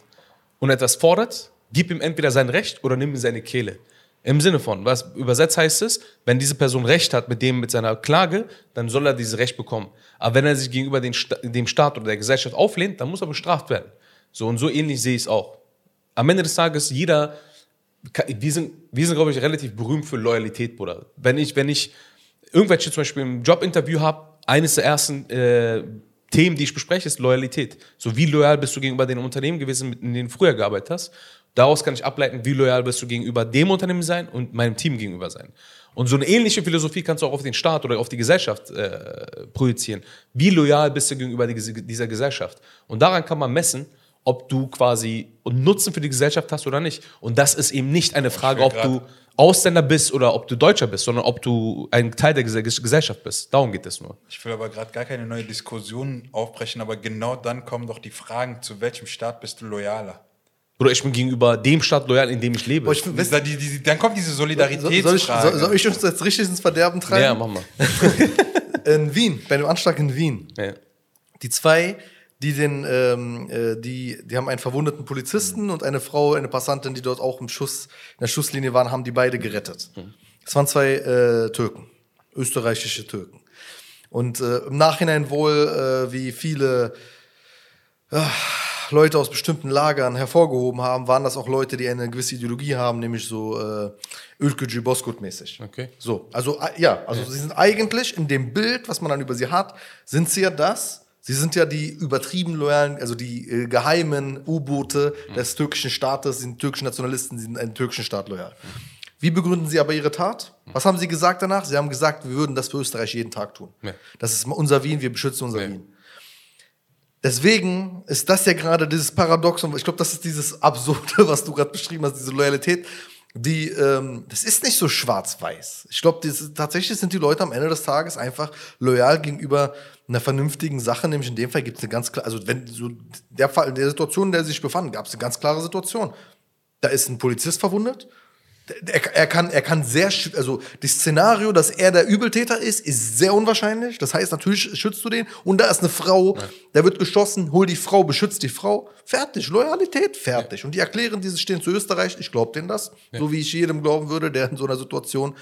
und etwas fordert, gib ihm entweder sein Recht oder nimm ihm seine Kehle. Im Sinne von, was übersetzt heißt es, wenn diese Person Recht hat mit dem, mit seiner Klage, dann soll er dieses Recht bekommen. Aber wenn er sich gegenüber den, dem Staat oder der Gesellschaft auflehnt, dann muss er bestraft werden. So und so ähnlich sehe ich es auch. Am Ende des Tages, jeder, wir sind, wir sind glaube ich, relativ berühmt für Loyalität, Bruder. Wenn ich, wenn ich irgendwelche zum Beispiel im Jobinterview habe, eines der ersten äh, Themen, die ich bespreche, ist Loyalität. So, wie loyal bist du gegenüber den Unternehmen gewesen, in denen du früher gearbeitet hast? Daraus kann ich ableiten, wie loyal bist du gegenüber dem Unternehmen sein und meinem Team gegenüber sein. Und so eine ähnliche Philosophie kannst du auch auf den Staat oder auf die Gesellschaft äh, projizieren. Wie loyal bist du gegenüber die, dieser Gesellschaft? Und daran kann man messen, ob du quasi einen Nutzen für die Gesellschaft hast oder nicht. Und das ist eben nicht eine Frage, ob du Ausländer bist oder ob du Deutscher bist, sondern ob du ein Teil der Gese- Gesellschaft bist. Darum geht es nur. Ich will aber gerade gar keine neue Diskussion aufbrechen, aber genau dann kommen doch die Fragen, zu welchem Staat bist du loyaler? Oder ich bin gegenüber dem Staat loyal, in dem ich lebe. Boah, ich find- Da- die, die, dann kommt diese soll, Solidaritätsfrage. soll, ich, soll, soll ich uns jetzt richtig ins Verderben treiben? ja, mach mal. In Wien, bei dem Anschlag in Wien. Ja. Die zwei, die den, ähm, äh, die, die haben einen verwundeten Polizisten und eine Frau, eine Passantin, die dort auch im Schuss, in der Schusslinie waren, haben die beide gerettet. Das waren zwei äh, Türken, österreichische Türken. Und äh, im Nachhinein wohl, äh, wie viele äh, Leute aus bestimmten Lagern hervorgehoben haben, waren das auch Leute, die eine gewisse Ideologie haben, nämlich so äh, Ülkücü Bozkurt mäßig. Okay. So, also äh, ja, also sie sind eigentlich in dem Bild, was man dann über sie hat, sind sie ja das. Sie sind ja die übertrieben loyalen, also die äh, geheimen U-Boote des türkischen Staates, sind türkischen Nationalisten, sind einem türkischen Staat loyal. Wie begründen sie aber ihre Tat? Was haben sie gesagt danach? Sie haben gesagt, wir würden das für Österreich jeden Tag tun. Ja. Das ist unser Wien, wir beschützen unser Ja. Wien. Deswegen ist das ja gerade dieses Paradoxon, ich glaube, das ist dieses Absurde, was du gerade beschrieben hast, diese Loyalität, die, ähm, das ist nicht so schwarz-weiß. Ich glaube, tatsächlich sind die Leute am Ende des Tages einfach loyal gegenüber einer vernünftigen Sache, nämlich in dem Fall gibt es eine ganz klare, also wenn so der Fall, in der Situation, in der sie sich befanden, gab es eine ganz klare Situation. Da ist ein Polizist verwundet, er, er, kann, er kann sehr, also das Szenario, dass er der Übeltäter ist, ist sehr unwahrscheinlich. Das heißt, natürlich schützt du den. Und da ist eine Frau, da wird geschossen, hol die Frau, beschützt die Frau. Fertig, Loyalität, fertig. Und die erklären, diese stehen zu Österreich, ich glaube denen das. So wie ich jedem glauben würde, der in so einer Situation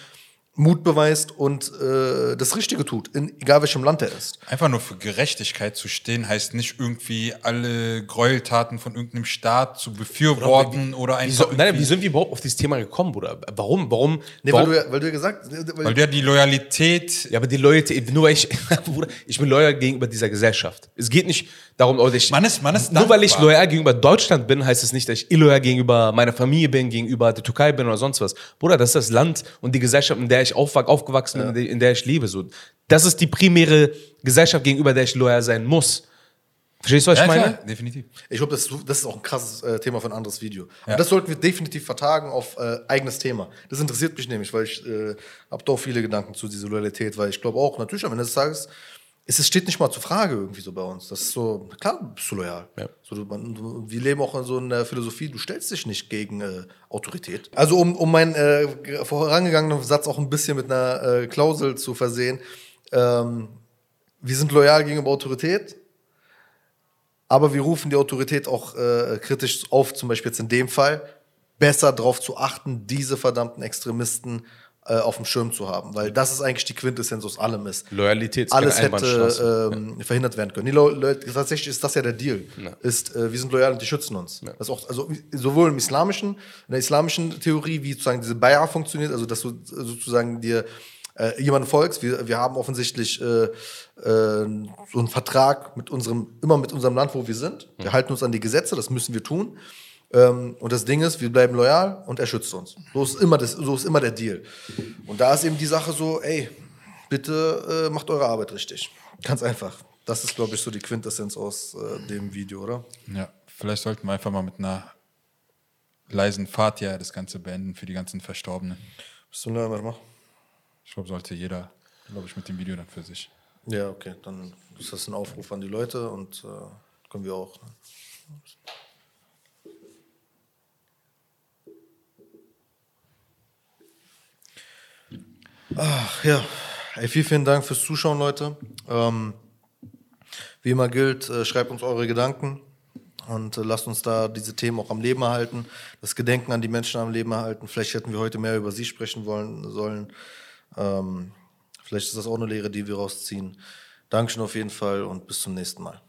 Mut beweist und äh, das Richtige tut, in, egal welchem Land er ist. Einfach nur für Gerechtigkeit zu stehen, heißt nicht irgendwie alle Gräueltaten von irgendeinem Staat zu befürworten oder, Wie, einfach. so, nein, wie sind wir überhaupt auf dieses Thema gekommen, Bruder? Warum? Warum? Nee, weil warum? du, ja- weil du ja gesagt weil, weil du ja die Loyalität. ja, aber die Leute, nur weil ich, Bruder, ich bin loyal gegenüber dieser Gesellschaft. Es geht nicht darum, oh, ich, Man ist- man ist nur weil ich loyal gegenüber Deutschland bin, heißt es nicht, dass ich illoyal gegenüber meiner Familie bin, gegenüber der Türkei bin oder sonst was. Bruder, das ist das Land und die Gesellschaft, in der ich aufwach, aufgewachsen bin, in der- in der ich lebe. So. Das ist die primäre Gesellschaft, gegenüber der ich loyal sein muss. Verstehst du, was Ja, ich meine? klar, definitiv. Ich glaube, das, ist- das ist auch ein krasses äh, Thema für ein anderes Video. Und das sollten wir definitiv vertagen auf äh, eigenes Thema. Das interessiert mich nämlich, weil ich äh, habe da auch viele Gedanken zu dieser Loyalität, weil ich glaube auch, natürlich am Ende des Tages es steht nicht mal zur Frage irgendwie so bei uns. Das ist so, klar bist du loyal. Ja. So, du, man, du, wir leben auch in so einer Philosophie, du stellst dich nicht gegen äh, Autorität. Also um, um meinen äh, ge- vorangegangenen Satz auch ein bisschen mit einer äh, Klausel zu versehen, ähm, wir sind loyal gegenüber Autorität, aber wir rufen die Autorität auch äh, kritisch auf, zum Beispiel jetzt in dem Fall, besser darauf zu achten, diese verdammten Extremisten äh, auf dem Schirm zu haben. Weil das ist eigentlich die Quintessenz aus allem ist. Loyalität Alles hätte ähm, verhindert werden können. Leu- tatsächlich ist das ja der Deal. Ist, äh, wir sind loyal und die schützen uns. Das ist auch, also sowohl im islamischen, in der islamischen Theorie, wie sozusagen diese Bay'a funktioniert, also dass du sozusagen dir äh, jemanden folgst. Wir, wir haben offensichtlich äh, äh, so einen Vertrag mit unserem, immer mit unserem Land, wo wir sind. Wir halten uns an die Gesetze, das müssen wir tun. Ähm, und das Ding ist, wir bleiben loyal und er schützt uns. So ist immer, das, so ist immer der Deal. Und da ist eben die Sache so, ey, bitte äh, macht eure Arbeit richtig. Ganz einfach. Das ist, glaube ich, so die Quintessenz aus äh, dem Video, oder? Ja, vielleicht sollten wir einfach mal mit einer leisen Fatia das Ganze beenden für die ganzen Verstorbenen. Bist du warte mal. Ich glaube, sollte jeder, glaube ich, mit dem Video dann für sich. Ja, okay. Dann ist das ein Aufruf an die Leute und äh, können wir auch. Ne? Ach ja, ey, vielen, vielen Dank fürs Zuschauen, Leute. Ähm, wie immer gilt, äh, schreibt uns eure Gedanken und äh, lasst uns da diese Themen auch am Leben erhalten, das Gedenken an die Menschen am Leben erhalten. Vielleicht hätten wir heute mehr über sie sprechen wollen sollen. Ähm, vielleicht ist das auch eine Lehre, die wir rausziehen. Dankeschön auf jeden Fall und bis zum nächsten Mal.